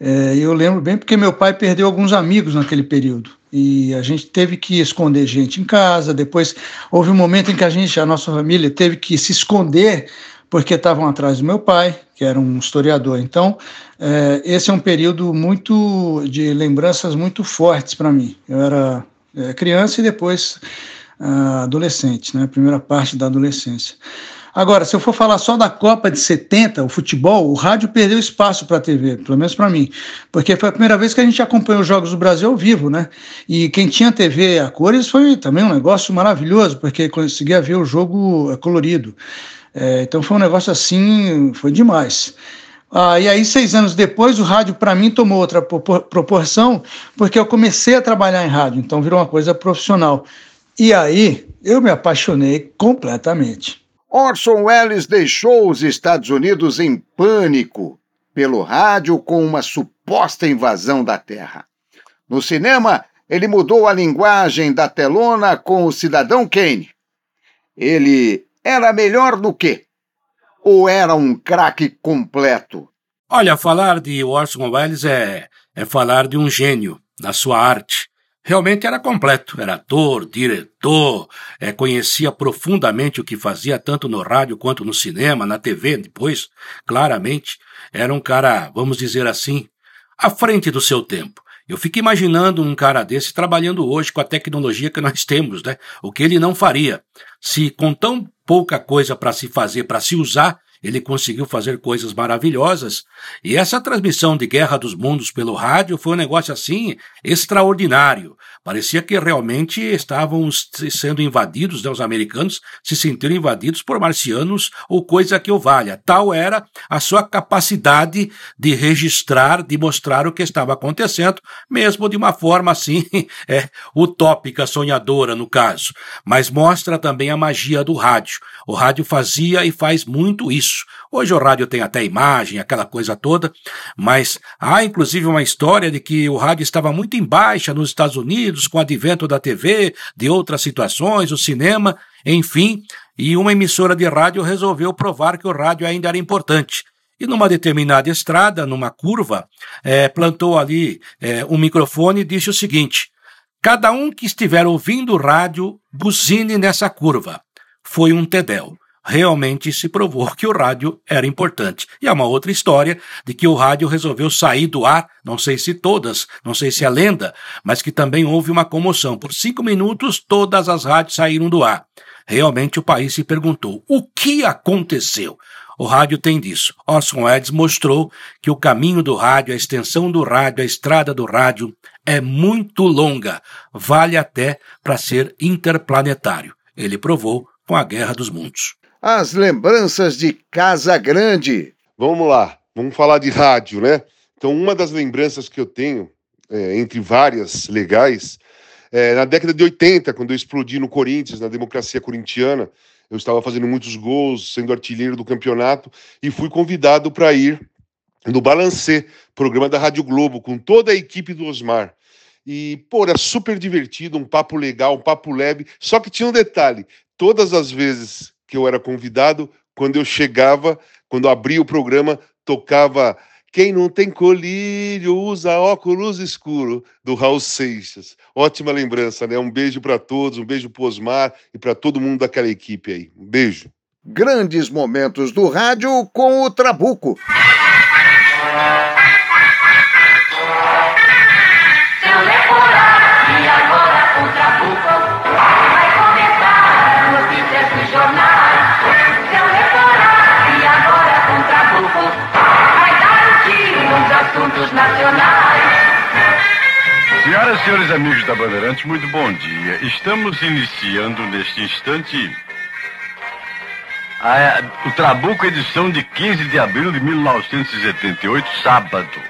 Uh, eu lembro bem porque meu pai perdeu alguns amigos naquele período e a gente teve que esconder gente em casa. Depois houve um momento em que a gente, a nossa família, teve que se esconder porque estavam atrás do meu pai, que era um historiador. Então, é, esse é um período muito de lembranças muito fortes para mim. Eu era é, criança e depois uh, adolescente, né? Primeira parte da adolescência. Agora, se eu for falar só da Copa de 70, o futebol, o rádio perdeu espaço para a TV, pelo menos para mim, porque foi a primeira vez que a gente acompanhou os Jogos do Brasil ao vivo, né? E quem tinha TV a cores foi também um negócio maravilhoso, porque conseguia ver o jogo colorido. É, então foi um negócio assim, foi demais. Ah, e aí, seis anos depois, o rádio para mim tomou outra proporção, porque eu comecei a trabalhar em rádio, então virou uma coisa profissional. E aí, eu me apaixonei completamente. Orson Welles deixou os Estados Unidos em pânico pelo rádio com uma suposta invasão da Terra. No cinema, ele mudou a linguagem da telona com o Cidadão Kane. Ele era melhor do que? Ou era um craque completo? Olha, falar de Orson Welles é, é falar de um gênio na sua arte. Realmente era completo, era ator, diretor, é, conhecia profundamente o que fazia tanto no rádio quanto no cinema, na TV depois, claramente. Era um cara, vamos dizer assim, à frente do seu tempo. Eu fico imaginando um cara desse trabalhando hoje com a tecnologia que nós temos, né? O que ele não faria. Se com tão pouca coisa para se fazer, para se usar, ele conseguiu fazer coisas maravilhosas. E essa transmissão de Guerra dos Mundos pelo rádio foi um negócio assim extraordinário. Parecia que realmente estavam sendo invadidos, né, os americanos se sentiram invadidos por marcianos ou coisa que o valha. Tal era a sua capacidade de registrar, de mostrar o que estava acontecendo, mesmo de uma forma assim, é, utópica, sonhadora no caso. Mas mostra também a magia do rádio. O rádio fazia e faz muito isso. Hoje o rádio tem até imagem, aquela coisa toda, mas há inclusive uma história de que o rádio estava muito em baixa nos Estados Unidos, com o advento da TV, de outras situações, o cinema, enfim, e uma emissora de rádio resolveu provar que o rádio ainda era importante. E numa determinada estrada, numa curva, é, plantou ali é, um microfone e disse o seguinte: Cada um que estiver ouvindo o rádio, buzine nessa curva. Foi um tedel realmente se provou que o rádio era importante. E há uma outra história de que o rádio resolveu sair do ar, não sei se todas, não sei se é lenda, mas que também houve uma comoção. Por cinco minutos, todas as rádios saíram do ar. Realmente o país se perguntou: o que aconteceu? O rádio tem disso. Orson Welles mostrou que o caminho do rádio, a extensão do rádio, a estrada do rádio é muito longa, vale até para ser interplanetário. Ele provou com a Guerra dos Mundos as lembranças de Casa Grande. Vamos lá, vamos falar de rádio, né? Então, uma das lembranças que eu tenho, é, entre várias legais, é, na década de 80, quando eu explodi no Corinthians, na democracia corintiana, eu estava fazendo muitos gols, sendo artilheiro do campeonato, e fui convidado para ir no Balancê, programa da Rádio Globo, com toda a equipe do Osmar. E, pô, era super divertido, um papo legal, um papo leve, só que tinha um detalhe: todas as vezes que eu era convidado, quando eu chegava, quando abria o programa, tocava Quem não tem colírio usa óculos escuro, do Raul Seixas. Ótima lembrança, né? Um beijo para todos, um beijo para Osmar e para todo mundo daquela equipe aí. Um beijo. Grandes momentos do rádio com o Trabuco. Senhoras e senhores amigos da Bandeirantes, muito bom dia. Estamos iniciando neste instante a, o Trabuco, edição de 15 de abril de 1978, sábado.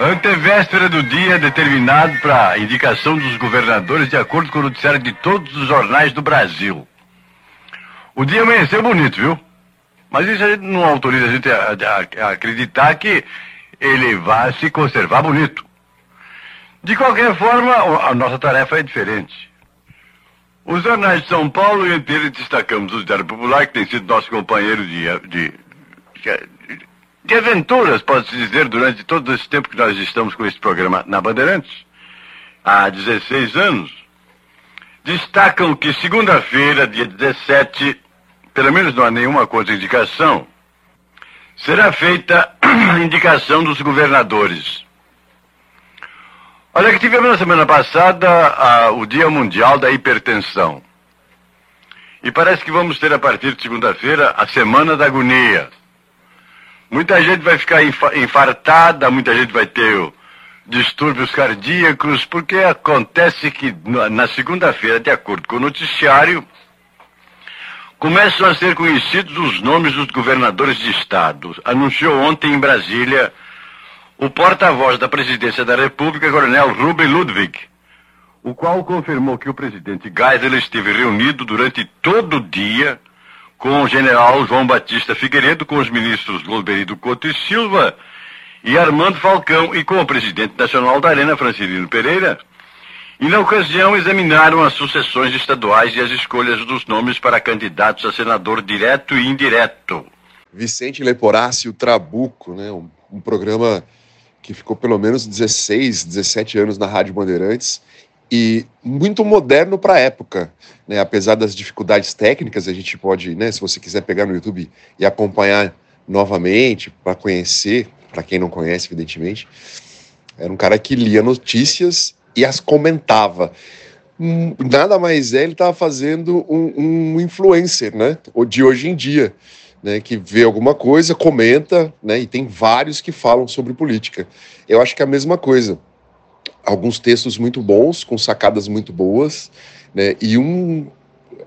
Antevéspera do dia determinado para indicação dos governadores de acordo com o noticiário de todos os jornais do Brasil. O dia amanheceu bonito, viu? Mas isso a gente não autoriza a gente a, a, a acreditar que ele vai se conservar bonito. De qualquer forma, a nossa tarefa é diferente. Os jornais de São Paulo, e entre eles destacamos o Diário Popular, que tem sido nosso companheiro de, de, de aventuras, pode-se dizer, durante todo esse tempo que nós estamos com esse programa na Bandeirantes, há 16 anos, destacam que segunda-feira, dia 17, pelo menos não há nenhuma contraindicação, será feita indicação dos governadores. Olha que tivemos na semana passada a, o Dia Mundial da Hipertensão. E parece que vamos ter a partir de segunda-feira a Semana da Agonia. Muita gente vai ficar infartada, muita gente vai ter distúrbios cardíacos, porque acontece que na segunda-feira, de acordo com o noticiário, começam a ser conhecidos os nomes dos governadores de estado. Anunciou ontem em Brasília o porta-voz da presidência da República, Coronel Ruben Ludwig, o qual confirmou que o presidente Geisel esteve reunido durante todo o dia com o general João Batista Figueiredo, com os ministros Golberido Couto e Silva e Armando Falcão e com o presidente nacional da Arena, Francilino Pereira, e na ocasião examinaram as sucessões estaduais e as escolhas dos nomes para candidatos a senador direto e indireto. Vicente Leporácio Trabuco, né, um, um programa que ficou pelo menos 16, 17 anos na Rádio Bandeirantes e muito moderno para a época, né? Apesar das dificuldades técnicas, a gente pode, né, se você quiser pegar no YouTube e acompanhar novamente para conhecer, para quem não conhece, evidentemente, era um cara que lia notícias e as comentava. Hum, nada mais é, ele estava fazendo um, um influencer, né? De hoje em dia né, que vê alguma coisa, comenta, né, e tem vários que falam sobre política. Eu acho que é a mesma coisa. Alguns textos muito bons, com sacadas muito boas, né, e um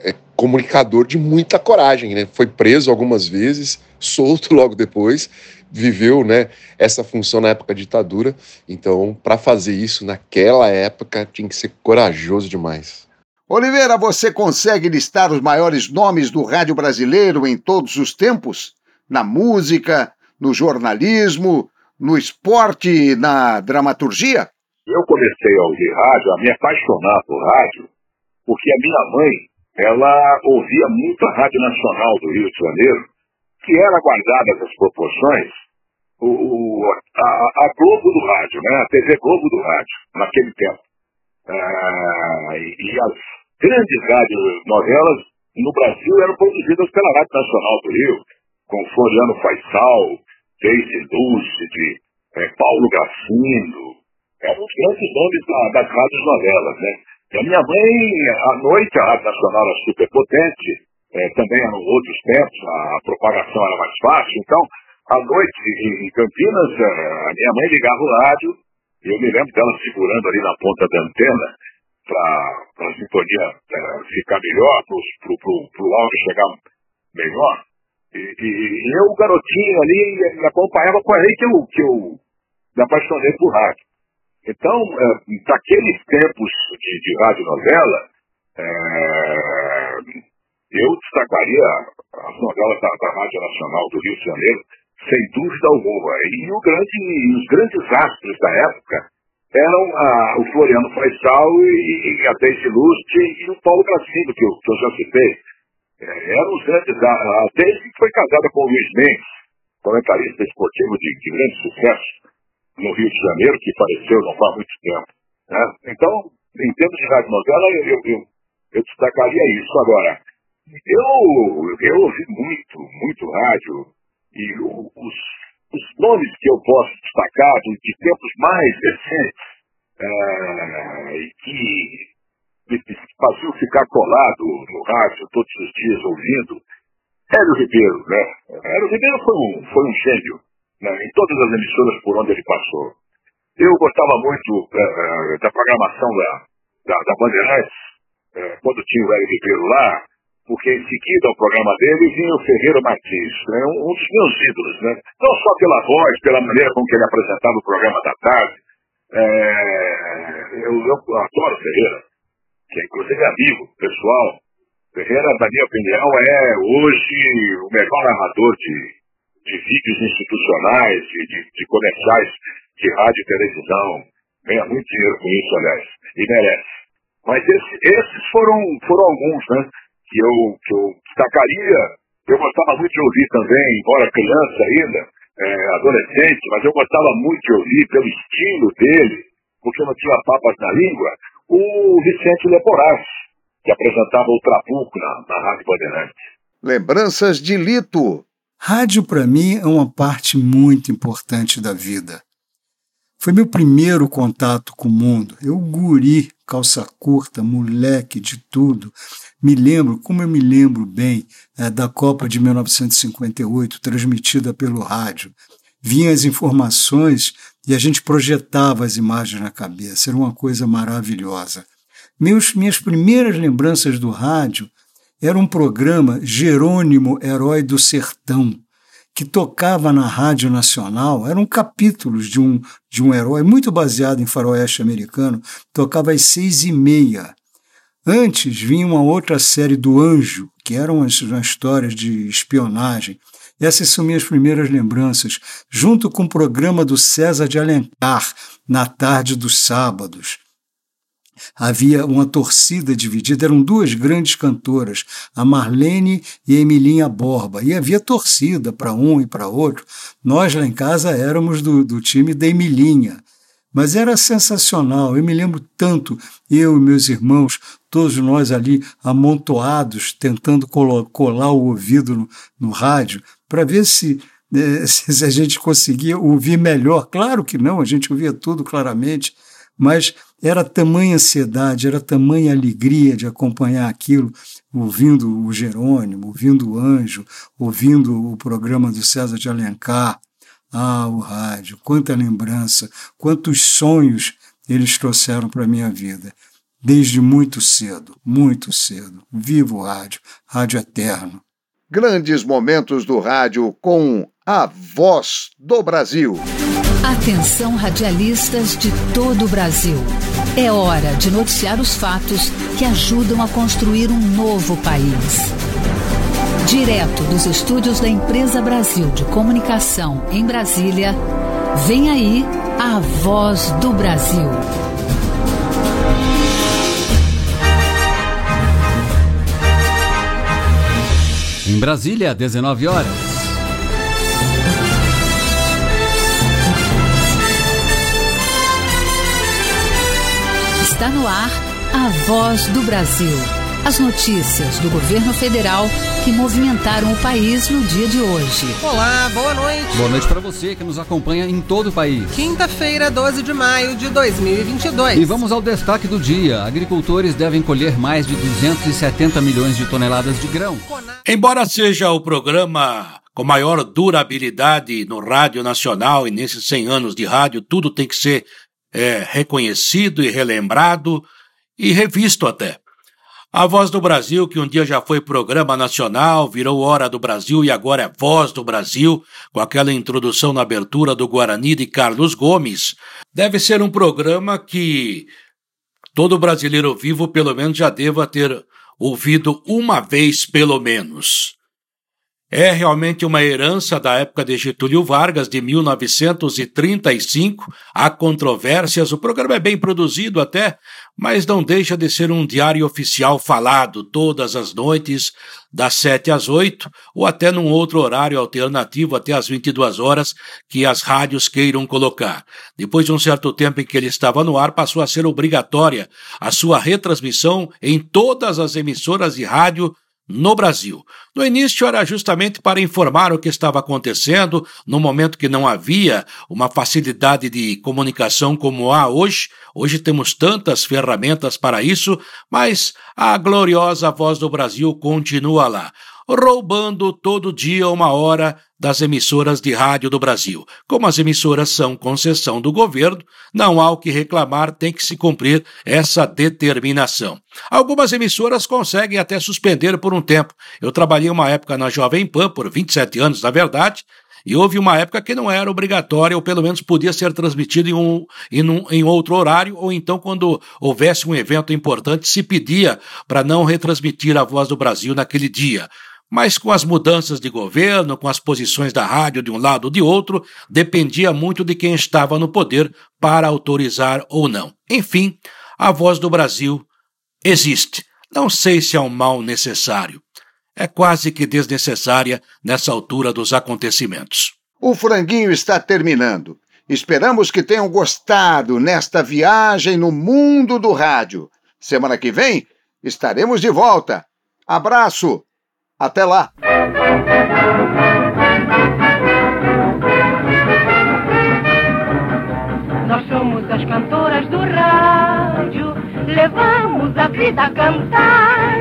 é, comunicador de muita coragem, né? Foi preso algumas vezes, solto logo depois, viveu, né, essa função na época da ditadura. Então, para fazer isso naquela época, tinha que ser corajoso demais. Oliveira, você consegue listar os maiores nomes do rádio brasileiro em todos os tempos? Na música, no jornalismo, no esporte e na dramaturgia? Eu comecei a ouvir rádio, a me apaixonar por rádio, porque a minha mãe, ela ouvia muito a Rádio Nacional do Rio de Janeiro, que era guardada as proporções, o, o a, a, Globo do rádio, né? a TV Globo do rádio, naquele tempo. Ah, e, e as grandes radionovelas no Brasil eram produzidas pela Rádio Nacional do Rio, com Floriano Faisal, Daisy Lúcide, é, Paulo Gracindo, eram os grandes nomes da, das rádios novelas, né? E a minha mãe, à noite, a Rádio Nacional era super potente, é, também eram outros tempos, a propagação era mais fácil, então, à noite, em, Campinas, é, a minha mãe ligava o rádio, e eu me lembro dela segurando ali na ponta da antena, para a sintonia é, ficar melhor, para o áudio chegar melhor. E, e, e, eu, garotinho ali, acompanhava com aí que eu, que eu me apaixonei por rádio. Então, é, daqueles tempos de, de radionovela, é, eu destacaria as novelas da, da Rádio Nacional do Rio de Janeiro, sem dúvida alguma. E, o grande, os grandes astros da época eram a, o Floriano Faisal e, e a Daisy Lust e o Paulo Gracindo, que eu, que eu já citei. É, eram os grandes. A, a Daisy foi casada com o Luiz Mendes, comentarista esportivo de, de grande sucesso no Rio de Janeiro, que faleceu não faz muito tempo. Né? Então, em termos de rádio novela, eu, eu, eu destacaria isso. Agora, eu, eu ouvi muito, muito rádio e os os nomes que eu posso destacar de, tempos mais recentes é, e que me faziam ficar colado no rádio todos os dias ouvindo, Hélio Ribeiro, né? Hélio Ribeiro foi um, foi um gênio né? em todas as emissoras por onde ele passou. Eu gostava muito é, da programação da, da, da Bandeirantes, quando tinha o Hélio Ribeiro lá, porque em seguida ao programa dele vinha o Ferreira Martins, né, um, dos meus ídolos, né, não só pela voz, pela maneira com que ele apresentava o programa da tarde. É, eu, eu adoro Ferreira, que é inclusive amigo pessoal. Ferreira, na minha opinião, é hoje o melhor narrador de, de vídeos institucionais, de, de, de comerciais de rádio e televisão. Ganha muito dinheiro com isso, aliás, e merece. Mas esse, esses foram, foram alguns, né? Que eu, que eu destacaria, eu gostava muito de ouvir também, embora criança ainda, é, adolescente, mas eu gostava muito de ouvir pelo estilo dele, porque não tinha papas na língua, o Vicente Leporás, que apresentava o Trabuco na, na Rádio Bandeirantes. Lembranças de Lito. Rádio, para mim, é uma parte muito importante da vida. Foi meu primeiro contato com o mundo. Eu guri, calça curta, moleque de tudo. Me lembro, como eu me lembro bem, é, da Copa de 1958, transmitida pelo rádio. Vinham as informações e a gente projetava as imagens na cabeça. Era uma coisa maravilhosa. Meus, minhas primeiras lembranças do rádio era um programa Jerônimo Herói do Sertão, que tocava na Rádio Nacional, eram capítulos de um, de um herói muito baseado em faroeste americano, tocava às seis e meia. Antes vinha uma outra série do Anjo, que eram as, as histórias de espionagem. Essas são minhas primeiras lembranças, junto com o programa do César de Alencar, na tarde dos sábados havia uma torcida dividida, eram duas grandes cantoras, a Marlene e a Emilinha Borba, e havia torcida para um e para outro. Nós lá em casa éramos do, do time da Emilinha. Mas era sensacional, eu me lembro tanto, eu e meus irmãos, todos nós ali amontoados, tentando colar o ouvido no, no rádio, para ver se, né, se a gente conseguia ouvir melhor. Claro que não, a gente ouvia tudo claramente, mas era tamanha ansiedade, era tamanha alegria de acompanhar aquilo, ouvindo o Jerônimo, ouvindo o Anjo, ouvindo o programa do César de Alencar. Ah, o rádio, quanta lembrança, quantos sonhos eles trouxeram para a minha vida. Desde muito cedo, muito cedo. Viva o rádio, rádio eterno. Grandes momentos do rádio com a voz do Brasil. Atenção radialistas de todo o Brasil. É hora de noticiar os fatos que ajudam a construir um novo país. Direto dos estúdios da Empresa Brasil de Comunicação em Brasília, vem aí a Voz do Brasil. Em Brasília, 19 horas. Está no ar a voz do Brasil. As notícias do governo federal que movimentaram o país no dia de hoje. Olá, boa noite. Boa noite para você que nos acompanha em todo o país. Quinta-feira, 12 de maio de 2022. E vamos ao destaque do dia. Agricultores devem colher mais de 270 milhões de toneladas de grão. Embora seja o programa com maior durabilidade no rádio nacional e nesses 100 anos de rádio, tudo tem que ser é, reconhecido e relembrado e revisto até. A Voz do Brasil, que um dia já foi programa nacional, virou Hora do Brasil e agora é Voz do Brasil, com aquela introdução na abertura do Guarani de Carlos Gomes, deve ser um programa que todo brasileiro vivo pelo menos já deva ter ouvido uma vez pelo menos. É realmente uma herança da época de Getúlio Vargas, de 1935. Há controvérsias, o programa é bem produzido até, mas não deixa de ser um diário oficial falado todas as noites, das 7 às 8, ou até num outro horário alternativo até às 22 horas que as rádios queiram colocar. Depois de um certo tempo em que ele estava no ar, passou a ser obrigatória a sua retransmissão em todas as emissoras de rádio no Brasil. No início era justamente para informar o que estava acontecendo, no momento que não havia uma facilidade de comunicação como há hoje. Hoje temos tantas ferramentas para isso, mas a gloriosa voz do Brasil continua lá roubando todo dia uma hora das emissoras de rádio do Brasil. Como as emissoras são concessão do governo, não há o que reclamar, tem que se cumprir essa determinação. Algumas emissoras conseguem até suspender por um tempo. Eu trabalhei uma época na Jovem Pan, por 27 anos, na verdade, e houve uma época que não era obrigatória, ou pelo menos podia ser transmitido em, um, em, um, em outro horário, ou então quando houvesse um evento importante, se pedia para não retransmitir a voz do Brasil naquele dia. Mas com as mudanças de governo, com as posições da rádio de um lado ou de outro, dependia muito de quem estava no poder para autorizar ou não. Enfim, a voz do Brasil existe. Não sei se é um mal necessário. É quase que desnecessária nessa altura dos acontecimentos. O franguinho está terminando. Esperamos que tenham gostado nesta viagem no mundo do rádio. Semana que vem estaremos de volta. Abraço! Até lá! Nós somos as cantoras do rádio, levamos a vida a cantar.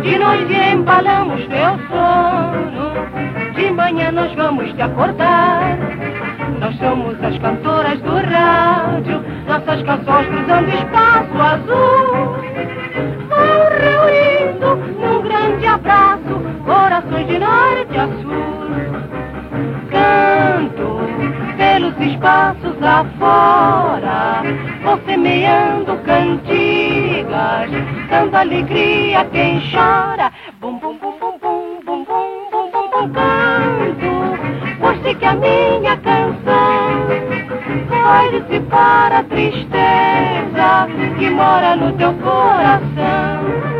De noite embalamos teu sono, de manhã nós vamos te acordar. Nós somos as cantoras do rádio, nossas canções cruzando espaço azul. Vão reunir grande abraço, corações de norte a sul. Canto pelos espaços afora, vou semeando cantigas, dando alegria a quem chora. Bum, bum, bum, bum, bum, bum, bum, bum, bum, bum, canto, sei que a minha canção vai dissipar a tristeza que mora no teu coração.